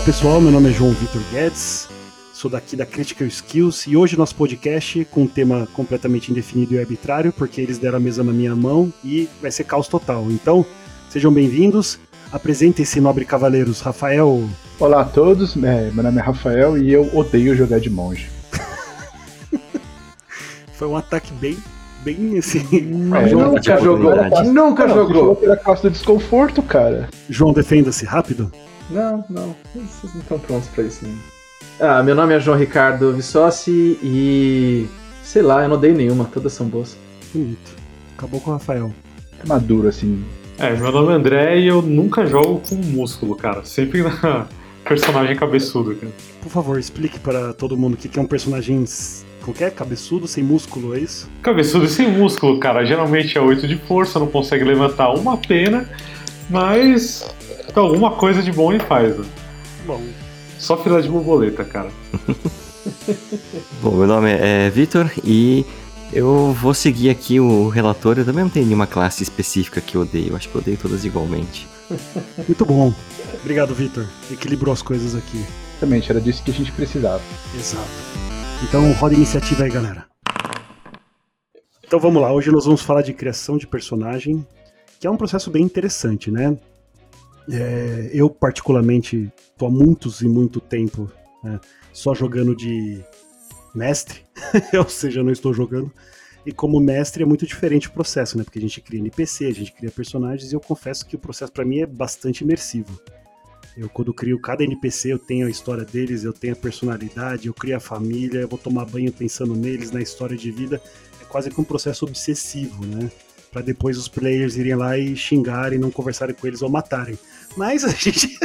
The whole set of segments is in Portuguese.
Olá pessoal, meu nome é João Vitor Guedes, sou daqui da Critical Skills e hoje nosso podcast com um tema completamente indefinido e arbitrário, porque eles deram a mesa na minha mão e vai ser caos total. Então, sejam bem-vindos, apresentem-se, nobre cavaleiros. Rafael. Olá a todos, é, meu nome é Rafael e eu odeio jogar de monge. Foi um ataque bem bem assim. É, nunca jogou. Nunca não, jogou. pela classe do desconforto, cara. João, defenda-se rápido. Não, não. Vocês não estão prontos pra isso, né? Ah, meu nome é João Ricardo Vissossi e. sei lá, eu não dei nenhuma, todas são boas. Bonito. Acabou com o Rafael. É maduro, assim. É, meu nome é André e eu nunca jogo com músculo, cara. Sempre na personagem cabeçudo, cara. Por favor, explique para todo mundo o que é um personagem qualquer cabeçudo sem músculo, é isso? Cabeçudo sem músculo, cara. Geralmente é 8 de força, não consegue levantar uma pena, mas alguma coisa de bom ele faz. Né? Bom. Só fila de borboleta, cara. bom, meu nome é Vitor e eu vou seguir aqui o relator. Eu também não tenho nenhuma classe específica que eu odeio. Eu acho que eu odeio todas igualmente. Muito bom. Obrigado, Vitor. Equilibrou as coisas aqui. Exatamente, era disso que a gente precisava. Exato. Então roda a iniciativa aí, galera. Então vamos lá, hoje nós vamos falar de criação de personagem, que é um processo bem interessante, né? É, eu, particularmente, tô há muitos e muito tempo né, só jogando de mestre, ou seja, eu não estou jogando. E como mestre é muito diferente o processo, né? Porque a gente cria NPC, a gente cria personagens, e eu confesso que o processo para mim é bastante imersivo. Eu, quando crio cada NPC, eu tenho a história deles, eu tenho a personalidade, eu crio a família, eu vou tomar banho pensando neles, na história de vida. É quase que um processo obsessivo, né? Para depois os players irem lá e xingarem, não conversarem com eles ou matarem. Mas a gente.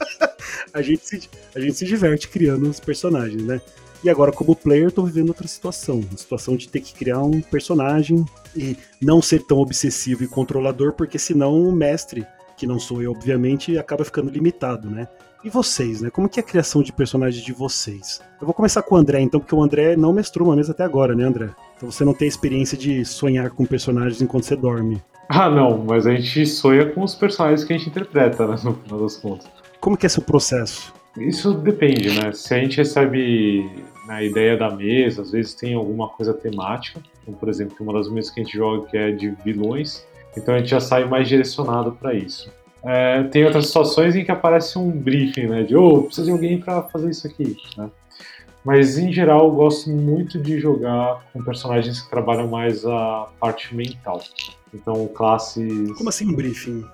a, gente se, a gente se diverte criando os personagens, né? E agora, como player, tô vivendo outra situação. A situação de ter que criar um personagem e não ser tão obsessivo e controlador, porque senão o mestre que não sou eu, obviamente, acaba ficando limitado, né? E vocês, né? Como que é a criação de personagens de vocês? Eu vou começar com o André, então, porque o André não mestrou uma mesa até agora, né, André? Então você não tem a experiência de sonhar com personagens enquanto você dorme. Ah, não, mas a gente sonha com os personagens que a gente interpreta, né, no final das contas. Como que é seu processo? Isso depende, né? Se a gente recebe na ideia da mesa, às vezes tem alguma coisa temática, como por exemplo, uma das mesas que a gente joga que é de vilões, então a gente já sai mais direcionado para isso. É, tem outras situações em que aparece um briefing, né? De, oh, precisa de alguém para fazer isso aqui, né? Mas em geral eu gosto muito de jogar com personagens que trabalham mais a parte mental. Então classes. Como assim briefing?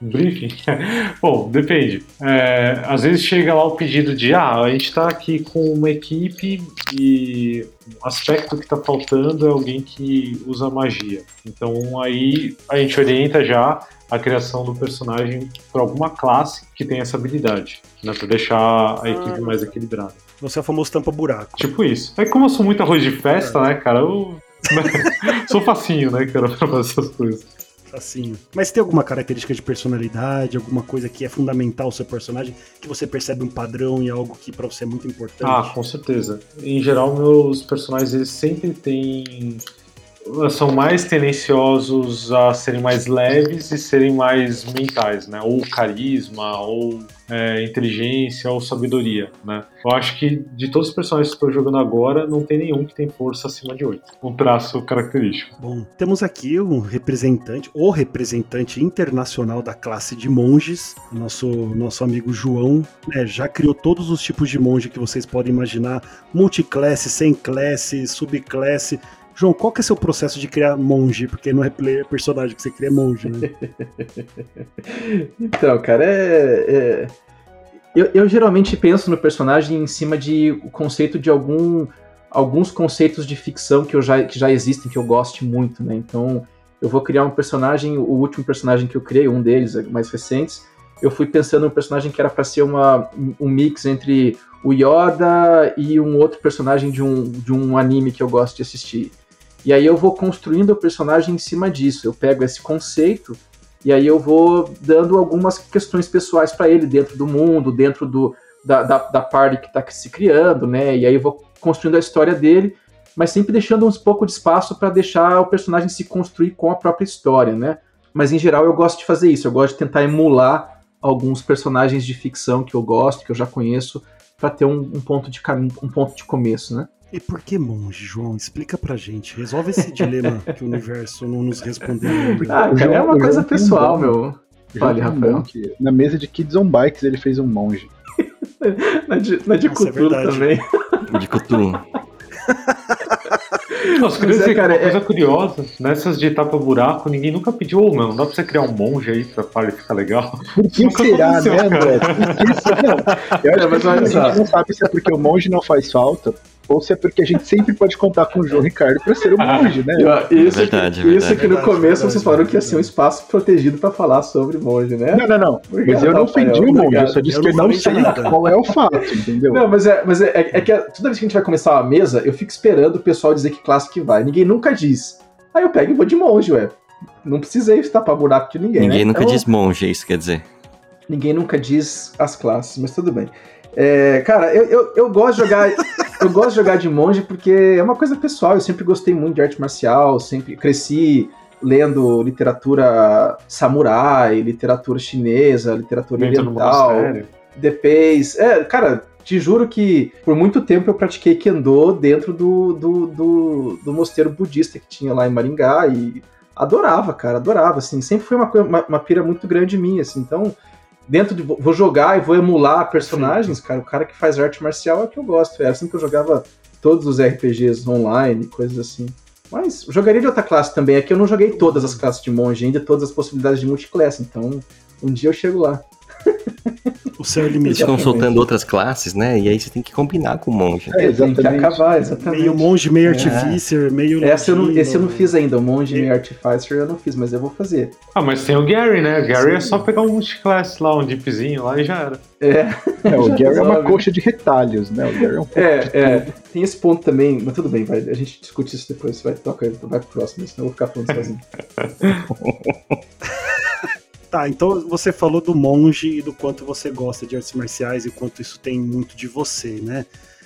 Briefing? Bom, depende. É, às vezes chega lá o pedido de ah, a gente está aqui com uma equipe e o aspecto que está faltando é alguém que usa magia. Então aí a gente orienta já a criação do personagem para alguma classe que tem essa habilidade, né, para deixar a equipe mais equilibrada. Você é o famoso tampa-buraco. Tipo isso. É como eu sou muito arroz de festa, é. né, cara? Eu sou facinho, né, cara, pra fazer essas coisas. Mas tem alguma característica de personalidade, alguma coisa que é fundamental ao seu personagem, que você percebe um padrão e algo que para você é muito importante? Ah, com certeza. Em geral, meus personagens eles sempre têm são mais tendenciosos a serem mais leves e serem mais mentais, né? Ou carisma, ou é, inteligência, ou sabedoria, né? Eu acho que de todos os personagens que estou jogando agora, não tem nenhum que tem força acima de 8. Um traço característico. Bom, temos aqui um representante, o representante internacional da classe de monges, nosso, nosso amigo João, né, já criou todos os tipos de monge que vocês podem imaginar, multiclasse, sem classe, subclasse, João, qual que é seu processo de criar monge? Porque não é player, personagem que você cria monge, né? então, cara, é. é... Eu, eu, geralmente penso no personagem em cima de o conceito de algum, alguns conceitos de ficção que, eu já, que já existem, que eu goste muito, né? Então, eu vou criar um personagem, o último personagem que eu criei, um deles, mais recentes, eu fui pensando um personagem que era para ser uma, um mix entre o Yoda e um outro personagem de um, de um anime que eu gosto de assistir. E aí eu vou construindo o personagem em cima disso. Eu pego esse conceito e aí eu vou dando algumas questões pessoais para ele dentro do mundo, dentro do, da, da, da party que está se criando, né? E aí eu vou construindo a história dele, mas sempre deixando uns pouco de espaço para deixar o personagem se construir com a própria história, né? Mas em geral eu gosto de fazer isso, eu gosto de tentar emular alguns personagens de ficção que eu gosto, que eu já conheço, para ter um, um, ponto de caminho, um ponto de começo, né? E por que monge, João? Explica pra gente. Resolve esse dilema que o universo não nos respondeu. Ah, cara, é uma coisa pessoal, meu. Fale, Rafael. Na mesa de Kids on Bikes ele fez um monge. na de, na de Nossa, é Cthulhu é também. De Cthulhu. Nossa, queria dizer, é, cara, uma coisa é... curiosa, nessas de tapa-buraco, ninguém nunca pediu, ou não, dá pra você criar um monge aí pra para ficar legal? Por que será, né, André? Não, eu acho é, que a gente não sabe se é porque o monge não faz falta, ou se é porque a gente sempre pode contar com o João Ricardo para ser um monge, né? Isso, verdade, que, isso que no começo verdade, vocês falaram que ia ser um espaço protegido para falar sobre monge, né? Não, não, não. Obrigado, mas eu não ofendi o monge, eu só disse eu que eu não sei nada. qual é o fato, entendeu? Não, mas é, mas é, é, é que toda vez que a gente vai começar uma mesa, eu fico esperando o pessoal dizer que classe que vai. Ninguém nunca diz. Aí eu pego e vou de monge, ué. Não precisei tapar buraco de ninguém. Ninguém né? nunca então, diz monge, é isso quer dizer. Ninguém nunca diz as classes, mas tudo bem. É, cara, eu, eu, eu, gosto de jogar. Eu gosto de jogar de monge porque é uma coisa pessoal. Eu sempre gostei muito de arte marcial, sempre cresci lendo literatura samurai, literatura chinesa, literatura oriental, depois, é, cara, te juro que por muito tempo eu pratiquei kendo dentro do, do, do, do mosteiro budista que tinha lá em Maringá e adorava, cara, adorava, assim, sempre foi uma, uma, uma pira muito grande minha, assim, então dentro de. Vou jogar e vou emular personagens, cara. O cara que faz arte marcial é o que eu gosto. Era assim que eu jogava todos os RPGs online, coisas assim. Mas jogaria de outra classe também. Aqui eu não joguei todas as classes de monge ainda, todas as possibilidades de multiclass. Então, um dia eu chego lá. O céu é limite. Estão soltando outras classes, né? E aí você tem que combinar com o monge. É, tem que acabar, exatamente. Meio monge, meio é. artificer, meio. Essa eu não, esse eu não fiz ainda. O monge, meio artificer eu não fiz, mas eu vou fazer. Ah, mas tem o Gary, né? O Gary Sim. é só pegar um multiclass lá, um dipzinho lá e já era. É. é o Gary é uma coxa de retalhos, né? O Gary é um pouco. É, é. Tem esse ponto também, mas tudo bem, vai, a gente discute isso depois. Vai, toca, vai pro próximo, senão eu vou ficar falando sozinho. Tá, então você falou do monge e do quanto você gosta de artes marciais e quanto isso tem muito de você, né?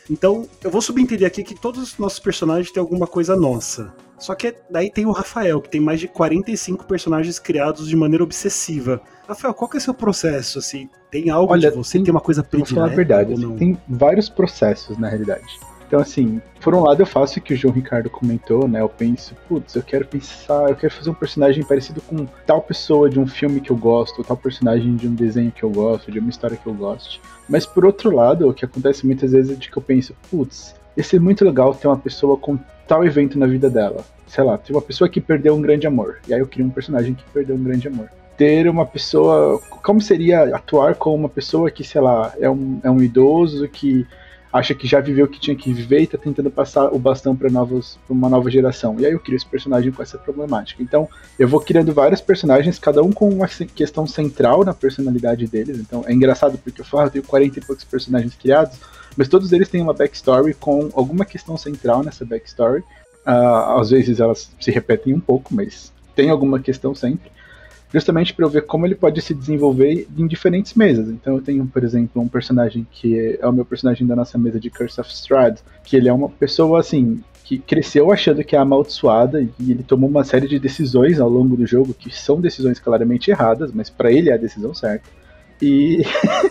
Então, eu vou subentender aqui que todos os nossos personagens têm alguma coisa nossa. Só que daí tem o Rafael, que tem mais de 45 personagens criados de maneira obsessiva. Rafael, qual que é o seu processo, assim? Tem algo Olha, de você? Tem, tem uma coisa predileta? Vou falar a verdade, assim, tem vários processos, na realidade. Então, assim, por um lado eu faço o que o João Ricardo comentou, né? Eu penso, putz, eu quero pensar, eu quero fazer um personagem parecido com tal pessoa de um filme que eu gosto, tal personagem de um desenho que eu gosto, de uma história que eu gosto. Mas por outro lado, o que acontece muitas vezes é de que eu penso, putz, ia ser muito legal ter uma pessoa com tal evento na vida dela. Sei lá, ter uma pessoa que perdeu um grande amor. E aí eu crio um personagem que perdeu um grande amor ter uma pessoa. Como seria atuar com uma pessoa que, sei lá, é um, é um idoso que acha que já viveu o que tinha que viver e tá tentando passar o bastão para uma nova geração. E aí eu crio esse personagem com essa problemática. Então, eu vou criando vários personagens, cada um com uma questão central na personalidade deles. Então, é engraçado porque eu falo, eu tenho 40 e poucos personagens criados, mas todos eles têm uma backstory com alguma questão central nessa backstory. Uh, às vezes elas se repetem um pouco, mas tem alguma questão sempre justamente para eu ver como ele pode se desenvolver em diferentes mesas. Então eu tenho, por exemplo, um personagem que é o meu personagem da nossa mesa de Curse of Strahd, que ele é uma pessoa assim que cresceu achando que é amaldiçoada e ele tomou uma série de decisões ao longo do jogo que são decisões claramente erradas, mas para ele é a decisão certa. E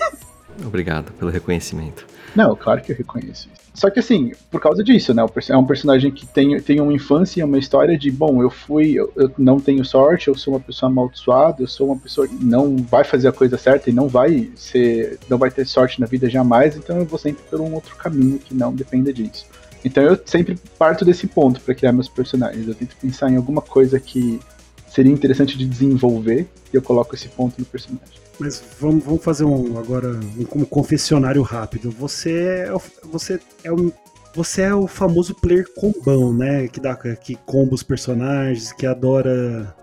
Obrigado pelo reconhecimento. Não, claro que eu reconheço isso. Só que assim, por causa disso, né? É um personagem que tem, tem uma infância e uma história de, bom, eu fui, eu, eu, não tenho sorte, eu sou uma pessoa amaldiçoada, eu sou uma pessoa que não vai fazer a coisa certa e não vai ser, não vai ter sorte na vida jamais, então eu vou sempre por um outro caminho que não dependa disso. Então eu sempre parto desse ponto para criar meus personagens. Eu tento pensar em alguma coisa que seria interessante de desenvolver e eu coloco esse ponto no personagem. Mas vamos, vamos fazer um agora um, um confessionário rápido. Você é, você é um você é o famoso player combão, né? Que dá que comba os personagens, que adora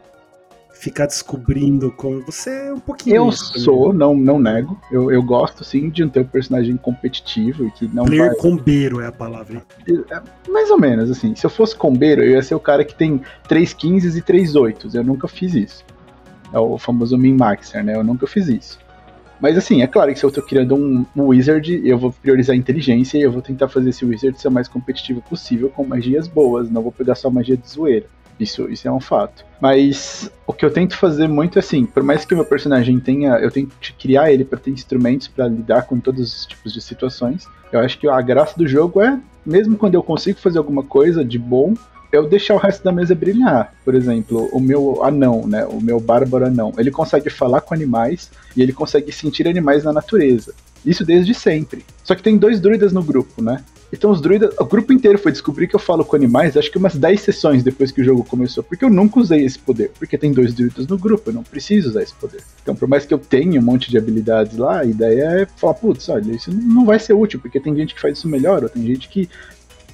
ficar descobrindo como você é um pouquinho. Eu sou, não, não nego. Eu, eu gosto sim de ter um personagem competitivo e que não. Player vai... combeiro é a palavra. É, mais ou menos assim. Se eu fosse combeiro, eu ia ser o cara que tem 3 15 e 3 8 Eu nunca fiz isso. É o famoso min-maxer, né? Eu nunca fiz isso. Mas assim, é claro que se eu tô criando um, um, wizard, eu vou priorizar a inteligência e eu vou tentar fazer esse wizard ser o mais competitivo possível com magias boas, não vou pegar só magia de zoeira. Isso, isso é um fato. Mas o que eu tento fazer muito é assim, por mais que o meu personagem tenha, eu tento criar ele para ter instrumentos para lidar com todos os tipos de situações. Eu acho que a graça do jogo é, mesmo quando eu consigo fazer alguma coisa de bom, eu deixar o resto da mesa brilhar. Por exemplo, o meu anão, né? O meu bárbaro anão, ele consegue falar com animais e ele consegue sentir animais na natureza. Isso desde sempre. Só que tem dois druidas no grupo, né? Então os druidas, o grupo inteiro foi descobrir que eu falo com animais, acho que umas 10 sessões depois que o jogo começou, porque eu nunca usei esse poder, porque tem dois druidas no grupo, eu não preciso usar esse poder. Então, por mais que eu tenha um monte de habilidades lá, a ideia é falar, putz, olha, isso não vai ser útil, porque tem gente que faz isso melhor, ou tem gente que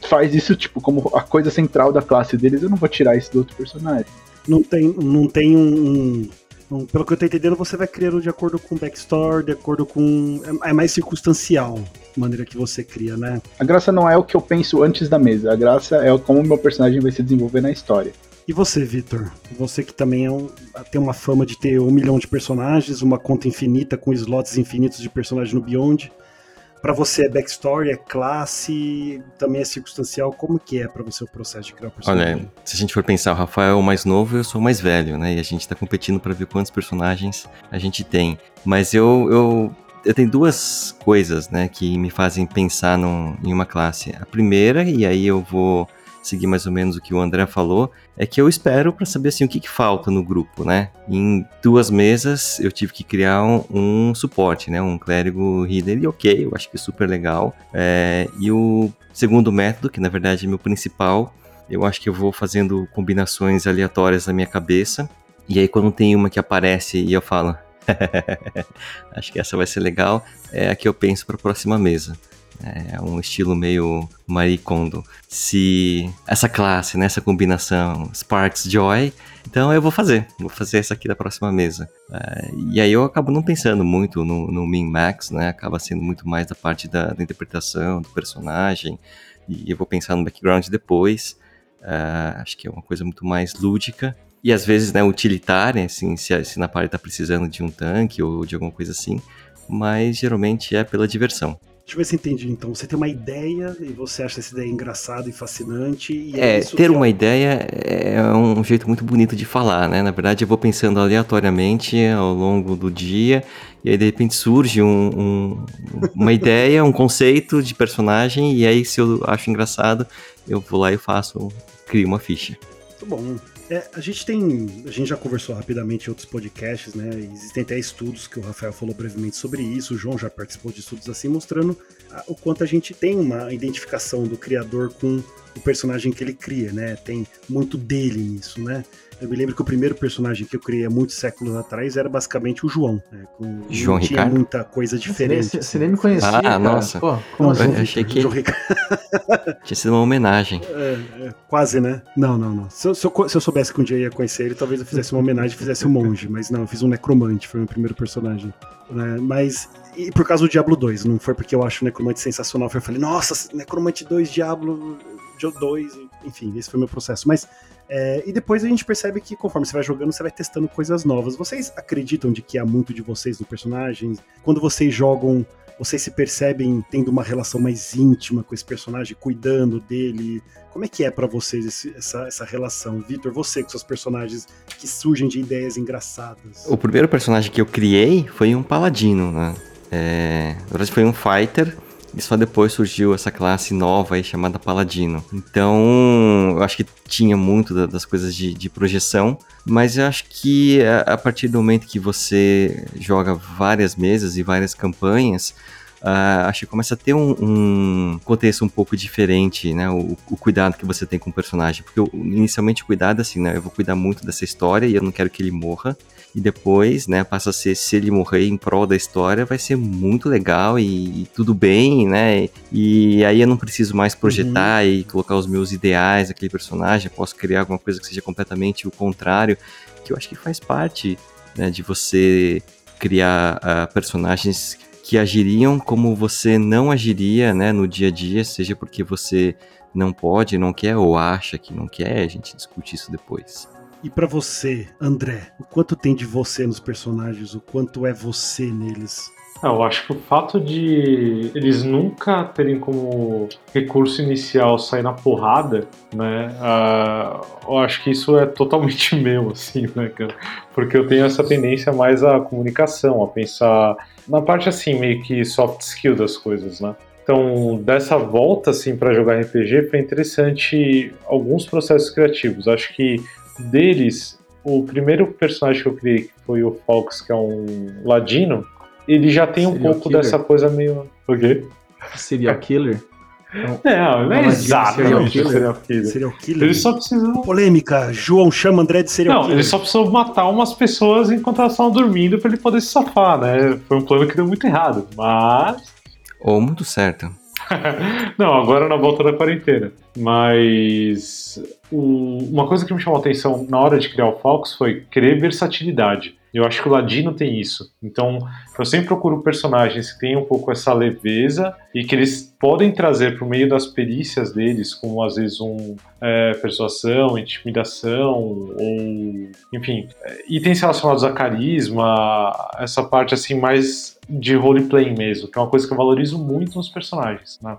faz isso, tipo, como a coisa central da classe deles, eu não vou tirar isso do outro personagem. Não tem, não tem um, um pelo que eu tô entendendo, você vai criando de acordo com o backstory, de acordo com. É, é mais circunstancial a maneira que você cria, né? A graça não é o que eu penso antes da mesa, a graça é como o meu personagem vai se desenvolver na história. E você, Victor? Você que também é um, tem uma fama de ter um milhão de personagens, uma conta infinita com slots infinitos de personagens no Beyond para você é backstory, é classe, também é circunstancial? Como que é para você o processo de criar o personagem? Olha, se a gente for pensar, o Rafael é o mais novo e eu sou o mais velho, né? E a gente tá competindo para ver quantos personagens a gente tem. Mas eu, eu, eu tenho duas coisas, né, que me fazem pensar num, em uma classe. A primeira, e aí eu vou seguir mais ou menos o que o André falou, é que eu espero para saber assim o que, que, falta no grupo, né? Em duas mesas eu tive que criar um, um suporte, né? Um clérigo healer e ok, eu acho que é super legal. É, e o segundo método, que na verdade é meu principal, eu acho que eu vou fazendo combinações aleatórias na minha cabeça. E aí quando tem uma que aparece e eu falo, acho que essa vai ser legal, é a que eu penso para a próxima mesa. É um estilo meio Marie Kondo. Se essa classe, né, essa combinação Sparks Joy, então eu vou fazer. Vou fazer essa aqui da próxima mesa. É, e aí eu acabo não pensando muito no, no min-max, né? Acaba sendo muito mais da parte da, da, interpretação, do personagem. E eu vou pensar no background depois. É, acho que é uma coisa muito mais lúdica. E às vezes, né, utilitária, assim, se, se na parte tá precisando de um tanque ou de alguma coisa assim. Mas geralmente é pela diversão. Deixa eu ver se entendi. Então, você tem uma ideia e você acha essa ideia engraçada e fascinante. E é, é ter uma é... ideia é um jeito muito bonito de falar, né? Na verdade, eu vou pensando aleatoriamente ao longo do dia e aí de repente surge um, um, uma ideia, um conceito de personagem e aí se eu acho engraçado, eu vou lá e faço, crio uma ficha. Muito bom. É, a gente tem. A gente já conversou rapidamente em outros podcasts, né? Existem até estudos que o Rafael falou brevemente sobre isso, o João já participou de estudos assim, mostrando o quanto a gente tem uma identificação do criador com o personagem que ele cria, né? Tem muito dele nisso, né? Eu me lembro que o primeiro personagem que eu criei há muitos séculos atrás era basicamente o João. Né? Com, João não tinha muita coisa diferente. Você, você nem me conhecia. Ah, cara. nossa. Pô, como assim? Eu achei que tinha sido uma homenagem. É, é, quase, né? Não, não, não. Se eu, se, eu, se eu, soubesse que um dia ia conhecer ele, talvez eu fizesse uma homenagem e fizesse um monge. Mas não, eu fiz um necromante, foi o meu primeiro personagem. Né? Mas e por causa do Diablo 2, não foi porque eu acho o Necromante sensacional, foi eu falei, nossa, Necromante 2, Diablo 2, enfim, esse foi meu processo. Mas é, e depois a gente percebe que conforme você vai jogando, você vai testando coisas novas. Vocês acreditam de que há muito de vocês no personagem? Quando vocês jogam, vocês se percebem tendo uma relação mais íntima com esse personagem, cuidando dele? Como é que é para vocês esse, essa, essa relação? Vitor, você com seus personagens que surgem de ideias engraçadas. O primeiro personagem que eu criei foi um paladino, né? É, foi um fighter e só depois surgiu essa classe nova aí chamada Paladino. Então, eu acho que tinha muito das coisas de, de projeção, mas eu acho que a, a, partir do momento que você joga várias mesas e várias campanhas, Uh, acho que começa a ter um, um, contexto um pouco diferente, né? O, o, cuidado que você tem com o personagem. Porque eu, inicialmente o cuidado, assim, né? Eu vou cuidar muito dessa história e eu não quero que ele morra e depois, né, passa a ser se ele morrer em prol da história, vai ser muito legal e, e tudo bem, né? E aí eu não preciso mais projetar uhum. e colocar os meus ideais naquele personagem, posso criar alguma coisa que seja completamente o contrário, que eu acho que faz parte né, de você criar uh, personagens que agiriam como você não agiria, né, no dia a dia, seja porque você não pode, não quer ou acha que não quer, a gente discute isso depois. E para você, André, o quanto tem de você nos personagens? O quanto é você neles? É, eu acho que o fato de eles nunca terem como recurso inicial sair na porrada, né? Uh, eu acho que isso é totalmente meu, assim, né, cara? Porque eu tenho essa tendência mais à comunicação, a pensar na parte assim, meio que soft skill das coisas, né? Então, dessa volta assim para jogar RPG foi interessante alguns processos criativos. Acho que deles, o primeiro personagem que eu criei, que foi o Fox, que é um ladino, ele já tem um pouco killer. dessa coisa meio. O quê? Serial killer? Não, não, não é exatamente serial killer. killer. Serial killer. Eles só precisam. Polêmica. João chama André de serial não, killer. Não, eles só precisam matar umas pessoas enquanto elas estão dormindo pra ele poder se safar, né? Foi um plano que deu muito errado. Mas. Ou muito certo. não, agora na volta da quarentena. Mas. O... Uma coisa que me chamou a atenção na hora de criar o Fox foi querer versatilidade. Eu acho que o Ladino tem isso. Então, eu sempre procuro personagens que tenham um pouco essa leveza e que eles podem trazer por meio das perícias deles, como às vezes um é, persuasão, intimidação, ou enfim, itens relacionados a carisma, essa parte assim mais de roleplay mesmo, que é uma coisa que eu valorizo muito nos personagens. Né?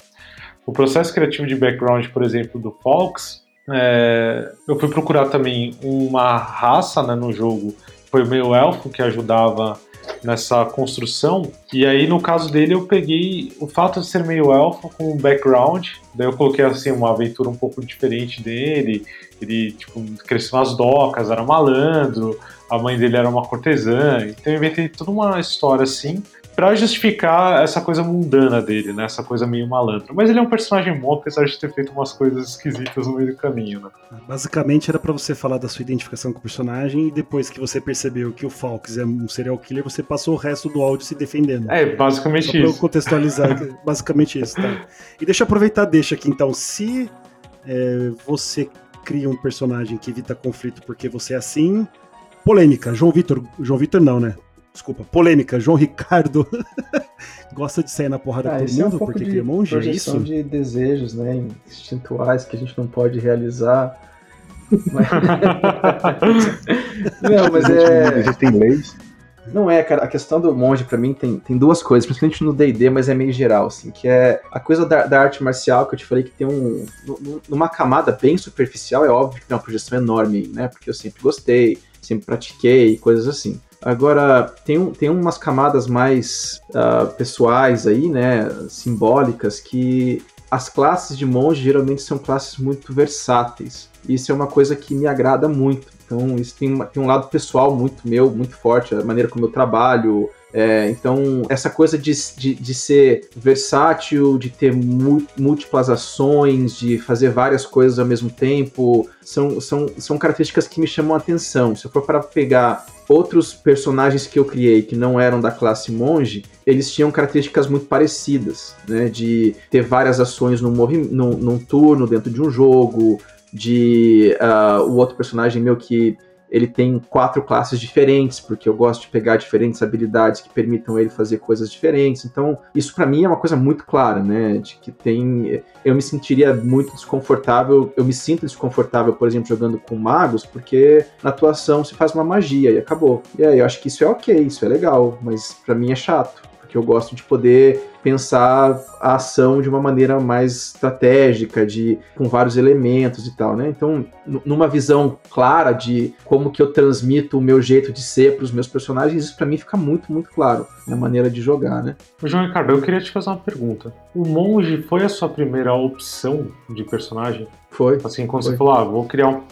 O processo criativo de background, por exemplo, do Fox, é, eu fui procurar também uma raça né, no jogo foi o meu elfo que ajudava nessa construção. E aí, no caso dele, eu peguei o fato de ser meio elfo com um background. Daí eu coloquei assim uma aventura um pouco diferente dele. Ele tipo, cresceu nas docas, era malandro, a mãe dele era uma cortesã. Então eu inventei toda uma história assim para justificar essa coisa mundana dele, né? Essa coisa meio malandra. Mas ele é um personagem bom, apesar de ter feito umas coisas esquisitas no meio do caminho, né? Basicamente era para você falar da sua identificação com o personagem e depois que você percebeu que o Falks é um serial killer, você passou o resto do áudio se defendendo. É, basicamente Só isso. Pra contextualizar, basicamente isso, tá? E deixa eu aproveitar, deixa aqui então, se é, você cria um personagem que evita conflito porque você é assim, polêmica. João Vitor, João Vitor não, né? Desculpa, polêmica. João Ricardo gosta de sair na porrada ah, com todo mundo é um porque cria monge, é isso? de desejos, né, instintuais que a gente não pode realizar. Mas... não, mas é. Existem leis. Não é, cara. A questão do monge, para mim, tem, tem duas coisas, principalmente no DD, mas é meio geral, assim, que é a coisa da, da, arte marcial, que eu te falei que tem um. Numa camada bem superficial, é óbvio que tem uma projeção enorme, né? Porque eu sempre gostei, sempre pratiquei, coisas assim. Agora, tem, tem umas camadas mais uh, pessoais aí, né, simbólicas, que as classes de monge geralmente são classes muito versáteis. Isso é uma coisa que me agrada muito. Então, isso tem, uma, tem um lado pessoal muito meu, muito forte, a maneira como eu trabalho, é, então, essa coisa de, de, de, ser versátil, de ter múltiplas ações, de fazer várias coisas ao mesmo tempo, são, são, são características que me chamam a atenção. Se eu for para pegar outros personagens que eu criei que não eram da classe monge, eles tinham características muito parecidas, né? De ter várias ações num, num, num turno dentro de um jogo, de uh, o outro personagem meu que ele tem quatro classes diferentes, porque eu gosto de pegar diferentes habilidades que permitam ele fazer coisas diferentes. Então, isso para mim é uma coisa muito clara, né? De que tem. Eu me sentiria muito desconfortável, eu me sinto desconfortável, por exemplo, jogando com magos, porque na atuação se faz uma magia e acabou. E aí, eu acho que isso é ok, isso é legal, mas para mim é chato, porque eu gosto de poder pensar a ação de uma maneira mais estratégica, de com vários elementos e tal, né? Então, numa visão clara de como que eu transmito o meu jeito de ser para os meus personagens, isso para mim fica muito, muito claro na maneira de jogar, né? João Ricardo, eu queria te fazer uma pergunta. O monge foi a sua primeira opção de personagem? Foi. Assim, quando foi. você falou, ah, vou criar um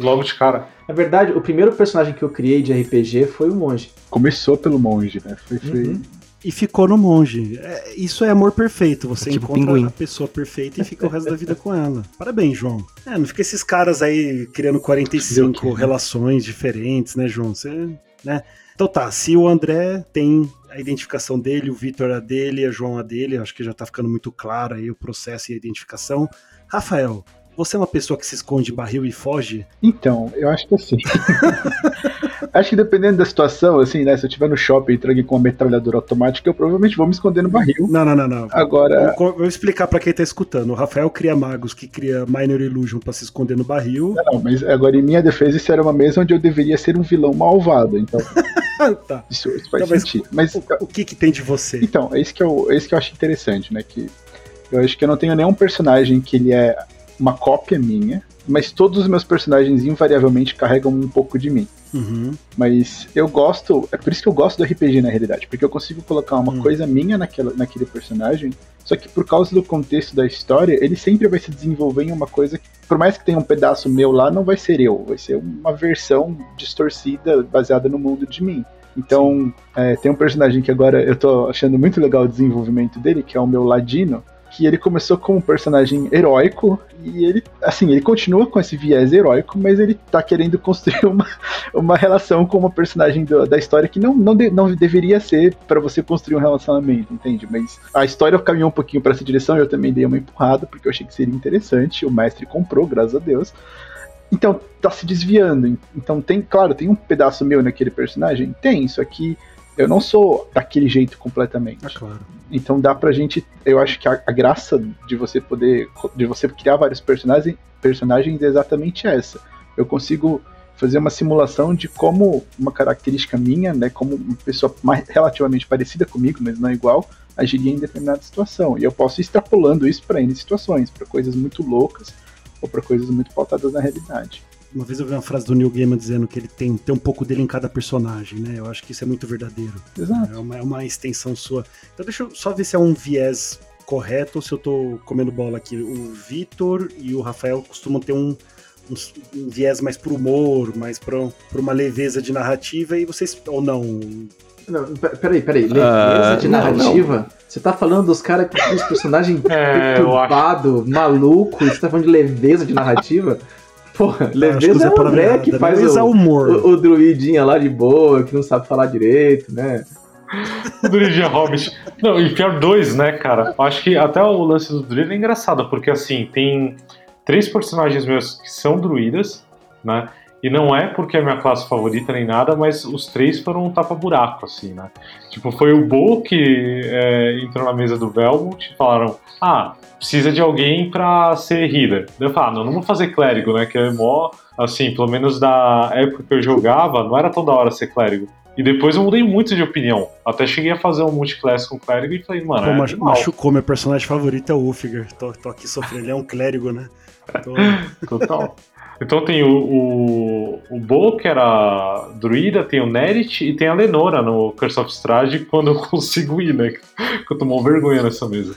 logo de cara. Na verdade, o primeiro personagem que eu criei de RPG foi o monge. Começou pelo monge, né? Foi, foi... Uhum e ficou no monge. É, isso é amor perfeito. Você é tipo encontra pinguim. a pessoa perfeita e fica o resto da vida com ela. Parabéns, João. É, não fica esses caras aí criando 45 relações diferentes, né, João? Você, né? Então tá, se o André tem a identificação dele, o Vitor a dele, a João a dele, acho que já tá ficando muito claro aí o processo e a identificação. Rafael, Você é uma pessoa que se esconde em barril e foge? Então, eu acho que assim. acho que dependendo da situação, assim, né? Se eu estiver no shopping e trago com uma metralhadora automática, eu provavelmente vou me esconder no barril. Não, não, não, não. Agora. Vou, vou explicar para quem tá escutando. O Rafael cria magos que cria Minor Illusion para se esconder no barril. Não, não, mas agora em minha defesa, isso era uma mesa onde eu deveria ser um vilão malvado. Então. tá. Isso, isso faz então, sentido. Mas, o, o, que que tem de você? Então, é isso que eu, é isso que eu acho interessante, né? Que eu acho que eu não tenho nenhum personagem que ele é uma cópia minha, mas todos os meus personagens invariavelmente carregam um pouco de mim. Uhum. Mas eu gosto, é por isso que eu gosto do RPG na realidade, porque eu consigo colocar uma uhum. coisa minha naquela, naquele personagem, só que por causa do contexto da história, ele sempre vai se desenvolver em uma coisa que, por mais que tenha um pedaço meu lá, não vai ser eu, vai ser uma versão distorcida baseada no mundo de mim. Então, é, tem um personagem que agora eu tô achando muito legal o desenvolvimento dele, que é o meu Ladino, que ele começou como um personagem heróico e ele, assim, ele continua com esse viés heróico, mas ele tá querendo construir uma, uma relação com uma personagem do, da história que não, não, de, não deveria ser para você construir um relacionamento, entende? Mas a história caminhou um pouquinho para essa direção eu também dei uma empurrada porque eu achei que seria interessante. O mestre comprou, graças a Deus. Então, tá se desviando. Então, tem, claro, tem um pedaço meu naquele personagem? Tem, isso aqui eu não sou daquele jeito completamente. É claro. Então dá pra gente. Eu acho que a, a, graça de você poder. de você criar vários personagens, personagens é exatamente essa. Eu consigo fazer uma simulação de como uma característica minha, né, como uma pessoa mais, relativamente parecida comigo, mas não igual, agiria em determinada situação. E eu posso ir extrapolando isso para N situações, para coisas muito loucas ou para coisas muito pautadas na realidade. Uma vez eu vi uma frase do Neil Gaiman dizendo que ele tem, tem um pouco dele em cada personagem, né? Eu acho que isso é muito verdadeiro. Exato. É uma, é uma extensão sua. Então deixa eu só ver se é um viés correto ou se eu tô comendo bola aqui. O Vitor e o Rafael costumam ter um, um, um viés mais pro humor, mais pra, pra uma leveza de narrativa, e vocês. Ou não? Não, peraí, peraí. Leveza uh, de narrativa? Não, não. Você tá falando dos caras que tem os personagens é, perturbado, maluco, e você tá falando de leveza de narrativa? Porra, leveza é o André que faz o, humor. O, o, druidinha lá de boa, que não sabe falar direito, né? o druidinha Hobbit. Não, e pior dois, né, cara? Acho que até o lance do druida é engraçado, porque assim, tem três personagens meus que são druidas, né? E não é porque é minha classe favorita nem nada, mas os três foram um tapa-buraco, assim, né? Tipo, foi o Bo que é, entrou na mesa do Velmont e falaram: Ah, precisa de alguém pra ser healer. Eu falo, ah, não, não vou fazer clérigo, né? Que é mó, assim, pelo menos da época que eu jogava, não era tão da hora ser clérigo. E depois eu mudei muito de opinião. Até cheguei a fazer um multiclass com clérigo e falei, mano. Pô, é machucou, meu personagem favorito é o Ulfiger. Tô, tô aqui sofrendo, ele é um clérigo, né? Tô... Total. Então tem o, o, o Bo, que era druida, tem o Nerit e tem a Lenora no Curse of Strahd quando eu consigo ir, né? Que eu tomo vergonha nessa mesa.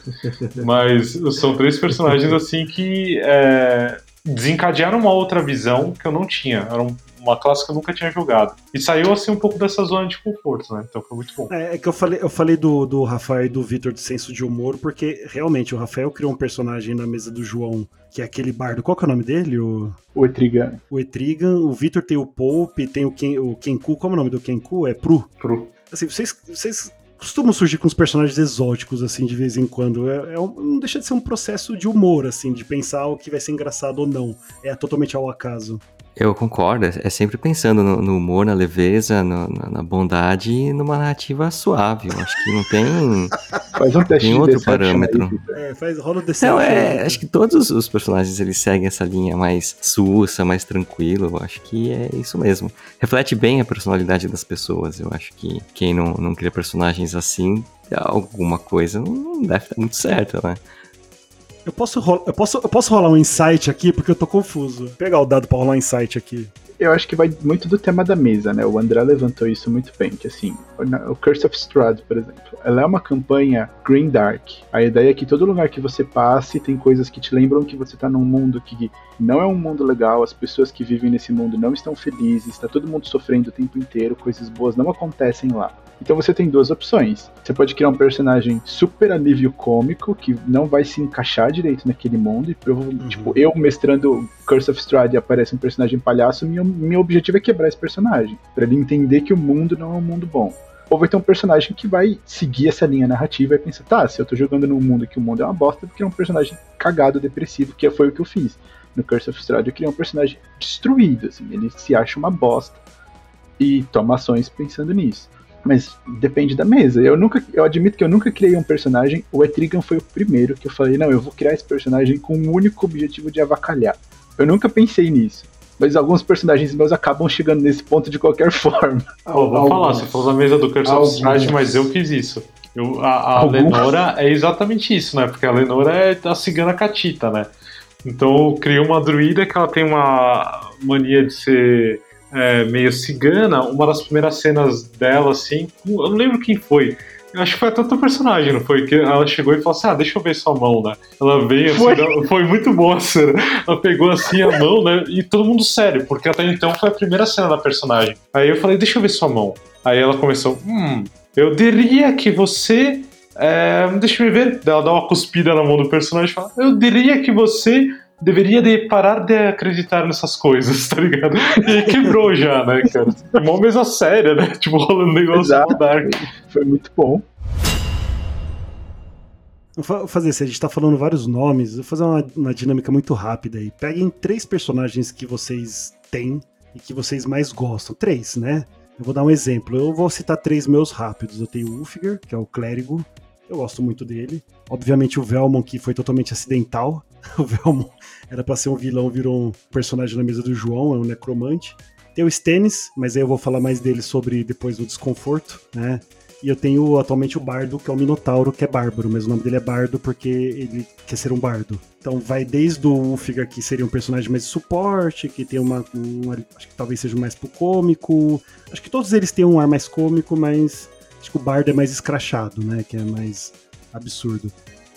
Mas são três personagens assim que é, desencadearam uma outra visão que eu não tinha. Era um uma classe que eu nunca tinha jogado. E saiu assim um pouco dessa zona de conforto, né? Então foi muito bom. É, é que eu falei, eu falei do, do Rafael e do Vitor de senso de humor, porque realmente o Rafael criou um personagem na mesa do João, que é aquele bardo. Qual que é o nome dele? O, o Etrigan. O Etrigan. O Vitor tem o Pope, tem o, Ken, o Kenku. Como é o nome do Kenku? É Pru. Pru. Assim, vocês, vocês costumam surgir com os personagens exóticos, assim, de vez em quando. É, é um, não deixa de ser um processo de humor, assim, de pensar o que vai ser engraçado ou não. É totalmente ao acaso. Eu concordo, é sempre pensando no, no humor, na leveza, no, na, na, bondade e numa narrativa suave. Eu acho que não tem, faz um tem outro parâmetro. Aí, é, faz, rola o não, é, acho que todos os personagens eles seguem essa linha mais sussa, mais tranquilo. Eu acho que é isso mesmo. Reflete bem a personalidade das pessoas. Eu acho que quem não, não cria personagens assim, alguma coisa não deve estar muito certo, né? Eu posso, eu, posso, eu posso rolar um insight aqui porque eu tô confuso. Vou pegar o dado pra rolar um insight aqui. Eu acho que vai muito do tema da mesa, né? O André levantou isso muito bem, que assim, o Curse of Strahd, por exemplo, ela é uma campanha green dark. A ideia é que todo lugar que você passe tem coisas que te lembram que você tá num mundo que não é um mundo legal, as pessoas que vivem nesse mundo não estão felizes, tá todo mundo sofrendo o tempo inteiro, coisas boas não acontecem lá. Então você tem duas opções. Você pode criar um personagem super alívio cômico que não vai se encaixar direito naquele mundo. E provavelmente, uhum. tipo, eu mestrando Curse of Strahd e aparece um personagem palhaço, meu, meu objetivo é quebrar esse personagem. para ele entender que o mundo não é um mundo bom. Ou vai ter um personagem que vai seguir essa linha narrativa e pensar, tá, se eu tô jogando num mundo que o mundo é uma bosta, porque é um personagem cagado, depressivo, que foi o que eu fiz. no Curse of Strahd eu criei um personagem destruído, assim, ele se acha uma bosta e toma ações pensando nisso. Mas depende da mesa. Eu nunca, eu admito que eu nunca criei um personagem. O Etrigan foi o primeiro que eu falei, não, eu vou criar esse personagem com o único objetivo de avacalhar. Eu nunca pensei nisso. Mas alguns personagens meus acabam chegando nesse ponto de qualquer forma. Pô, vou falar, você falou da mesa do Curse of mas eu fiz isso. Eu, a, a Lenora é exatamente isso, né? Porque a Lenora é a cigana catita, né? Então eu criei uma druida que ela tem uma mania de ser é, meio cigana. Uma das primeiras cenas dela, assim, eu não lembro quem foi. Acho que foi até outro personagem, não foi? Que ela chegou e falou assim: Ah, deixa eu ver sua mão, né? Ela veio assim, foi, ela, foi muito boa a cena. Ela pegou assim a mão, né? E todo mundo sério, porque até então foi a primeira cena da personagem. Aí eu falei: Deixa eu ver sua mão. Aí ela começou: Hum, eu diria que você. É, deixa eu ver. Ela dá uma cuspida na mão do personagem e fala: Eu diria que você deveria de parar de acreditar nessas coisas, tá ligado? E quebrou já, né, cara? É uma mesa séria, né? Tipo, rolando negócio Exato. Dark. Foi muito bom. Vou fazer assim, a gente tá falando vários nomes, vou fazer uma, uma dinâmica muito rápida aí. Peguem três personagens que vocês têm e que vocês mais gostam. Três, né? Eu vou dar um exemplo. Eu vou citar três meus rápidos. Eu tenho o Ulfiger, que é o clérigo. Eu gosto muito dele. Obviamente o Velmon, que foi totalmente acidental. O Velmon era pra ser um vilão, virou um personagem na mesa do João, é um necromante. Tem o Stennis, mas aí eu vou falar mais dele sobre depois do desconforto, né? E eu tenho atualmente o Bardo, que é o Minotauro, que é bárbaro, mas o nome dele é Bardo porque ele quer ser um bardo. Então vai desde o Ulfigar, que seria um personagem mais de suporte, que tem uma, uma. Acho que talvez seja mais pro cômico. Acho que todos eles têm um ar mais cômico, mas acho que o Bardo é mais escrachado, né? Que é mais absurdo.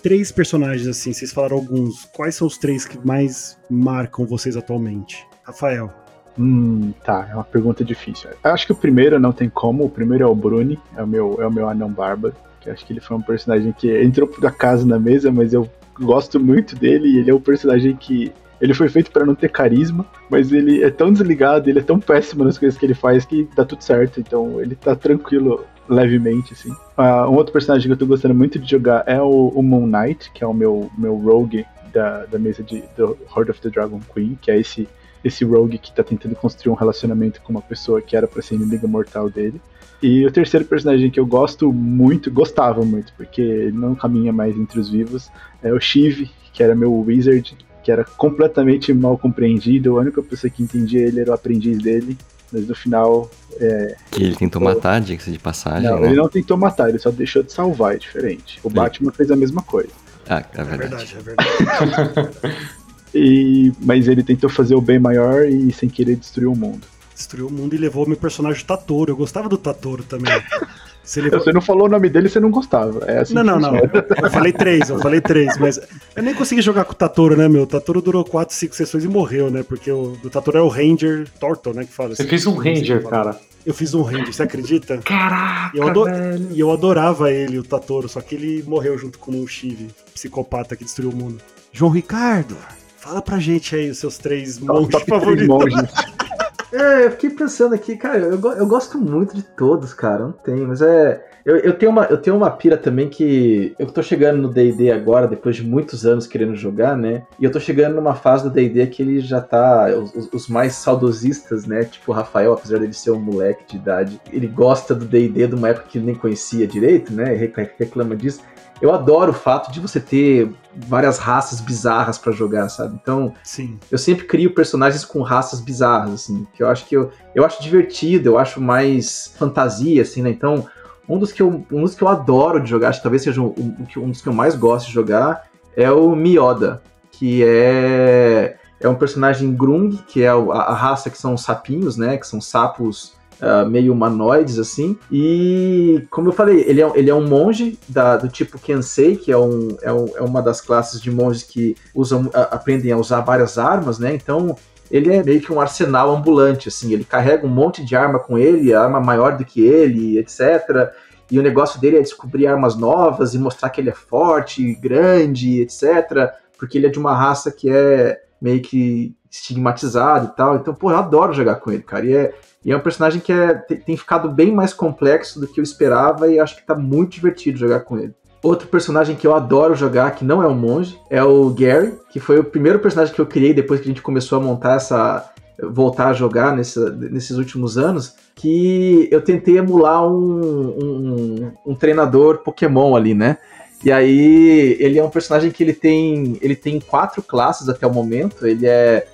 Três personagens, assim, vocês falaram alguns. Quais são os três que mais marcam vocês atualmente? Rafael. Hum, tá, é uma pergunta difícil. Eu acho que o primeiro não tem como, o primeiro é o Bruni, é o meu, é o meu anão bárbaro, que acho que ele foi um personagem que entrou por acaso na mesa, mas eu gosto muito dele, e ele é um personagem que ele foi feito para não ter carisma, mas ele é tão desligado, ele é tão péssimo nas coisas que ele faz que dá tudo certo, então ele tá tranquilo levemente, assim. Uh, um outro personagem que eu tô gostando muito de jogar é o, o Moon Knight, que é o meu, meu rogue da, da mesa de do Horde of the Dragon Queen, que é esse esse rogue que tá tentando construir um relacionamento com uma pessoa que era para ser inimiga mortal dele. E o terceiro personagem que eu gosto muito, gostava muito, porque ele não caminha mais entre os vivos, é o Shiv, que era meu wizard, que era completamente mal compreendido. A única pessoa que entendia ele era o aprendiz dele, mas no final. É, que ele tentou matar, diga-se de passagem. Não, né? ele não tentou matar, ele só deixou de salvar, é diferente. O Batman fez a mesma coisa. Ah, é verdade. É verdade, é verdade. E, mas ele tentou fazer o bem maior e sem querer destruir o mundo. Destruiu o mundo e levou o meu personagem Tatoro. Eu gostava do Tatoro também. Você, levou... você, não falou o nome dele, você não gostava. É assim não, não, não. Eu falei três, eu falei três, mas eu nem consegui jogar com o Tatoro, né, meu? O Tatoro durou quatro, cinco sessões e morreu, né? Porque o do Tatoro é o Ranger Torto, né? Que fala. Você assim, fez um Ranger, cara. Eu fiz um Ranger, você acredita? Caraca, e eu, ador... e eu adorava ele, o Tatoro, só que ele morreu junto com o Shiv, psicopata que destruiu o mundo. João Ricardo, fala pra gente aí os seus três monges favoritos. É, eu fiquei pensando aqui, cara, eu, eu gosto muito de todos, cara, não tem, mas é. Eu, eu, tenho uma, eu tenho uma pira também que. Eu tô chegando no DD agora, depois de muitos anos querendo jogar, né? E eu tô chegando numa fase do DD que ele já tá. Os, os, mais saudosistas, né? Tipo o Rafael, apesar dele ser um moleque de idade, ele gosta do DD de uma época que ele nem conhecia direito, né? Reclama disso eu adoro o fato de você ter várias raças bizarras para jogar, sabe? Então, Sim. eu sempre crio personagens com raças bizarras, assim, que eu acho que eu, eu acho divertido, eu acho mais fantasia, assim, né? Então, um dos que eu, um dos que eu adoro de jogar, acho que talvez seja um, um, dos que eu mais gosto de jogar, é o Mioda, que é é um personagem Grung, que é a, a raça que são os sapinhos, né? Que são sapos uh, meio humanoides, assim. E, como eu falei, ele é, ele é um monge da, do tipo Kensei, que é, um, é, um, é uma das classes de monges que usam, a, aprendem a usar várias armas, né? Então, ele é meio que um arsenal ambulante, assim. Ele carrega um monte de arma com ele, arma maior do que ele, etc. E o negócio dele é descobrir armas novas e mostrar que ele é forte, grande, etc. Porque ele é de uma raça que é meio que estigmatizado e tal. Então, pô, eu adoro jogar com ele, cara. E é, e é um personagem que é, tem ficado bem mais complexo do que eu esperava e acho que tá muito divertido jogar com ele. Outro personagem que eu adoro jogar, que não é um monge, é o Gary, que foi o primeiro personagem que eu criei depois que a gente começou a montar essa. voltar a jogar nesse, nesses últimos anos. Que eu tentei emular um, um, um treinador Pokémon ali, né? E aí ele é um personagem que ele tem ele tem quatro classes até o momento. Ele é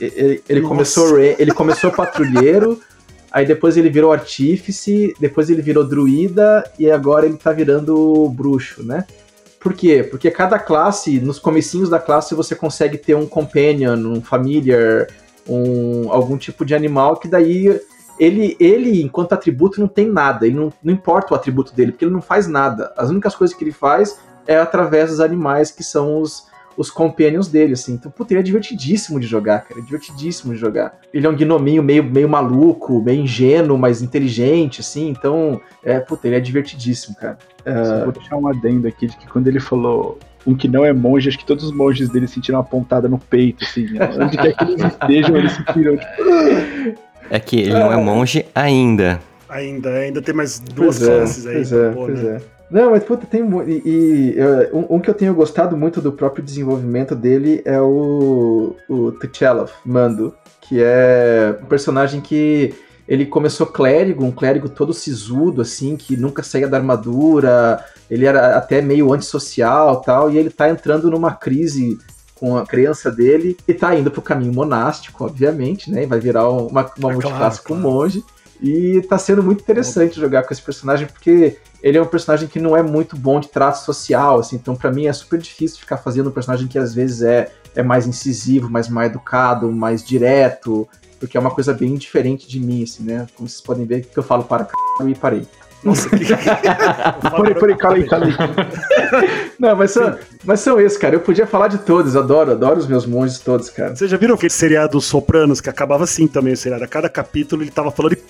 ele, ele começou ele começou patrulheiro, aí depois ele virou artífice, depois ele virou druida e agora ele tá virando bruxo, né? Por quê? Porque cada classe, nos comecinhos da classe você consegue ter um companion, um familiar, um algum tipo de animal que daí ele, ele, enquanto atributo, não tem nada. Ele não, não importa o atributo dele, porque ele não faz nada. As únicas coisas que ele faz é através dos animais que são os, os companions dele, assim. Então, puta, ele é divertidíssimo de jogar, cara. É divertidíssimo de jogar. Ele é um gnominho meio, meio maluco, meio ingênuo, mas inteligente, assim. Então, é, puta, ele é divertidíssimo, cara. Uh... Vou deixar um adendo aqui de que quando ele falou um que não é monge, acho que todos os monges dele sentiram uma pontada no peito, assim. Né? Onde quer que eles estejam, eles sentiram, tipo... É que ele não é monge ainda. Ainda, ainda tem mais duas Pois é, classes aí. Pois é, pois né? é. Não, mas puta, tem e, e, um, um que eu tenho gostado muito do próprio desenvolvimento dele é o, o Mando, que é um personagem que ele começou clérigo, um clérigo todo sisudo, assim, que nunca saía da armadura, ele era até meio antissocial tal, e ele tá entrando numa crise com a crença dele e tá indo pro caminho monástico, obviamente, né? E vai virar uma, uma claro, multiclasse com claro. monge. E tá sendo muito interessante jogar com esse personagem, porque ele é um personagem que não é muito bom de trato social, assim, então pra mim é super difícil ficar fazendo um personagem que às vezes é, é mais incisivo, mais mal educado, mais direto, porque é uma coisa bem diferente de mim, assim, né? Como vocês podem ver que eu falo para c... e parei. Nossa, que. Peraí, peraí, cala aí, cala aí. Não, mas são, mas são esses, cara. Eu podia falar de todos, adoro, adoro os meus monges todos, cara. Vocês já viram aquele seriado Sopranos que acabava assim também o seriado? A cada capítulo ele tava falando e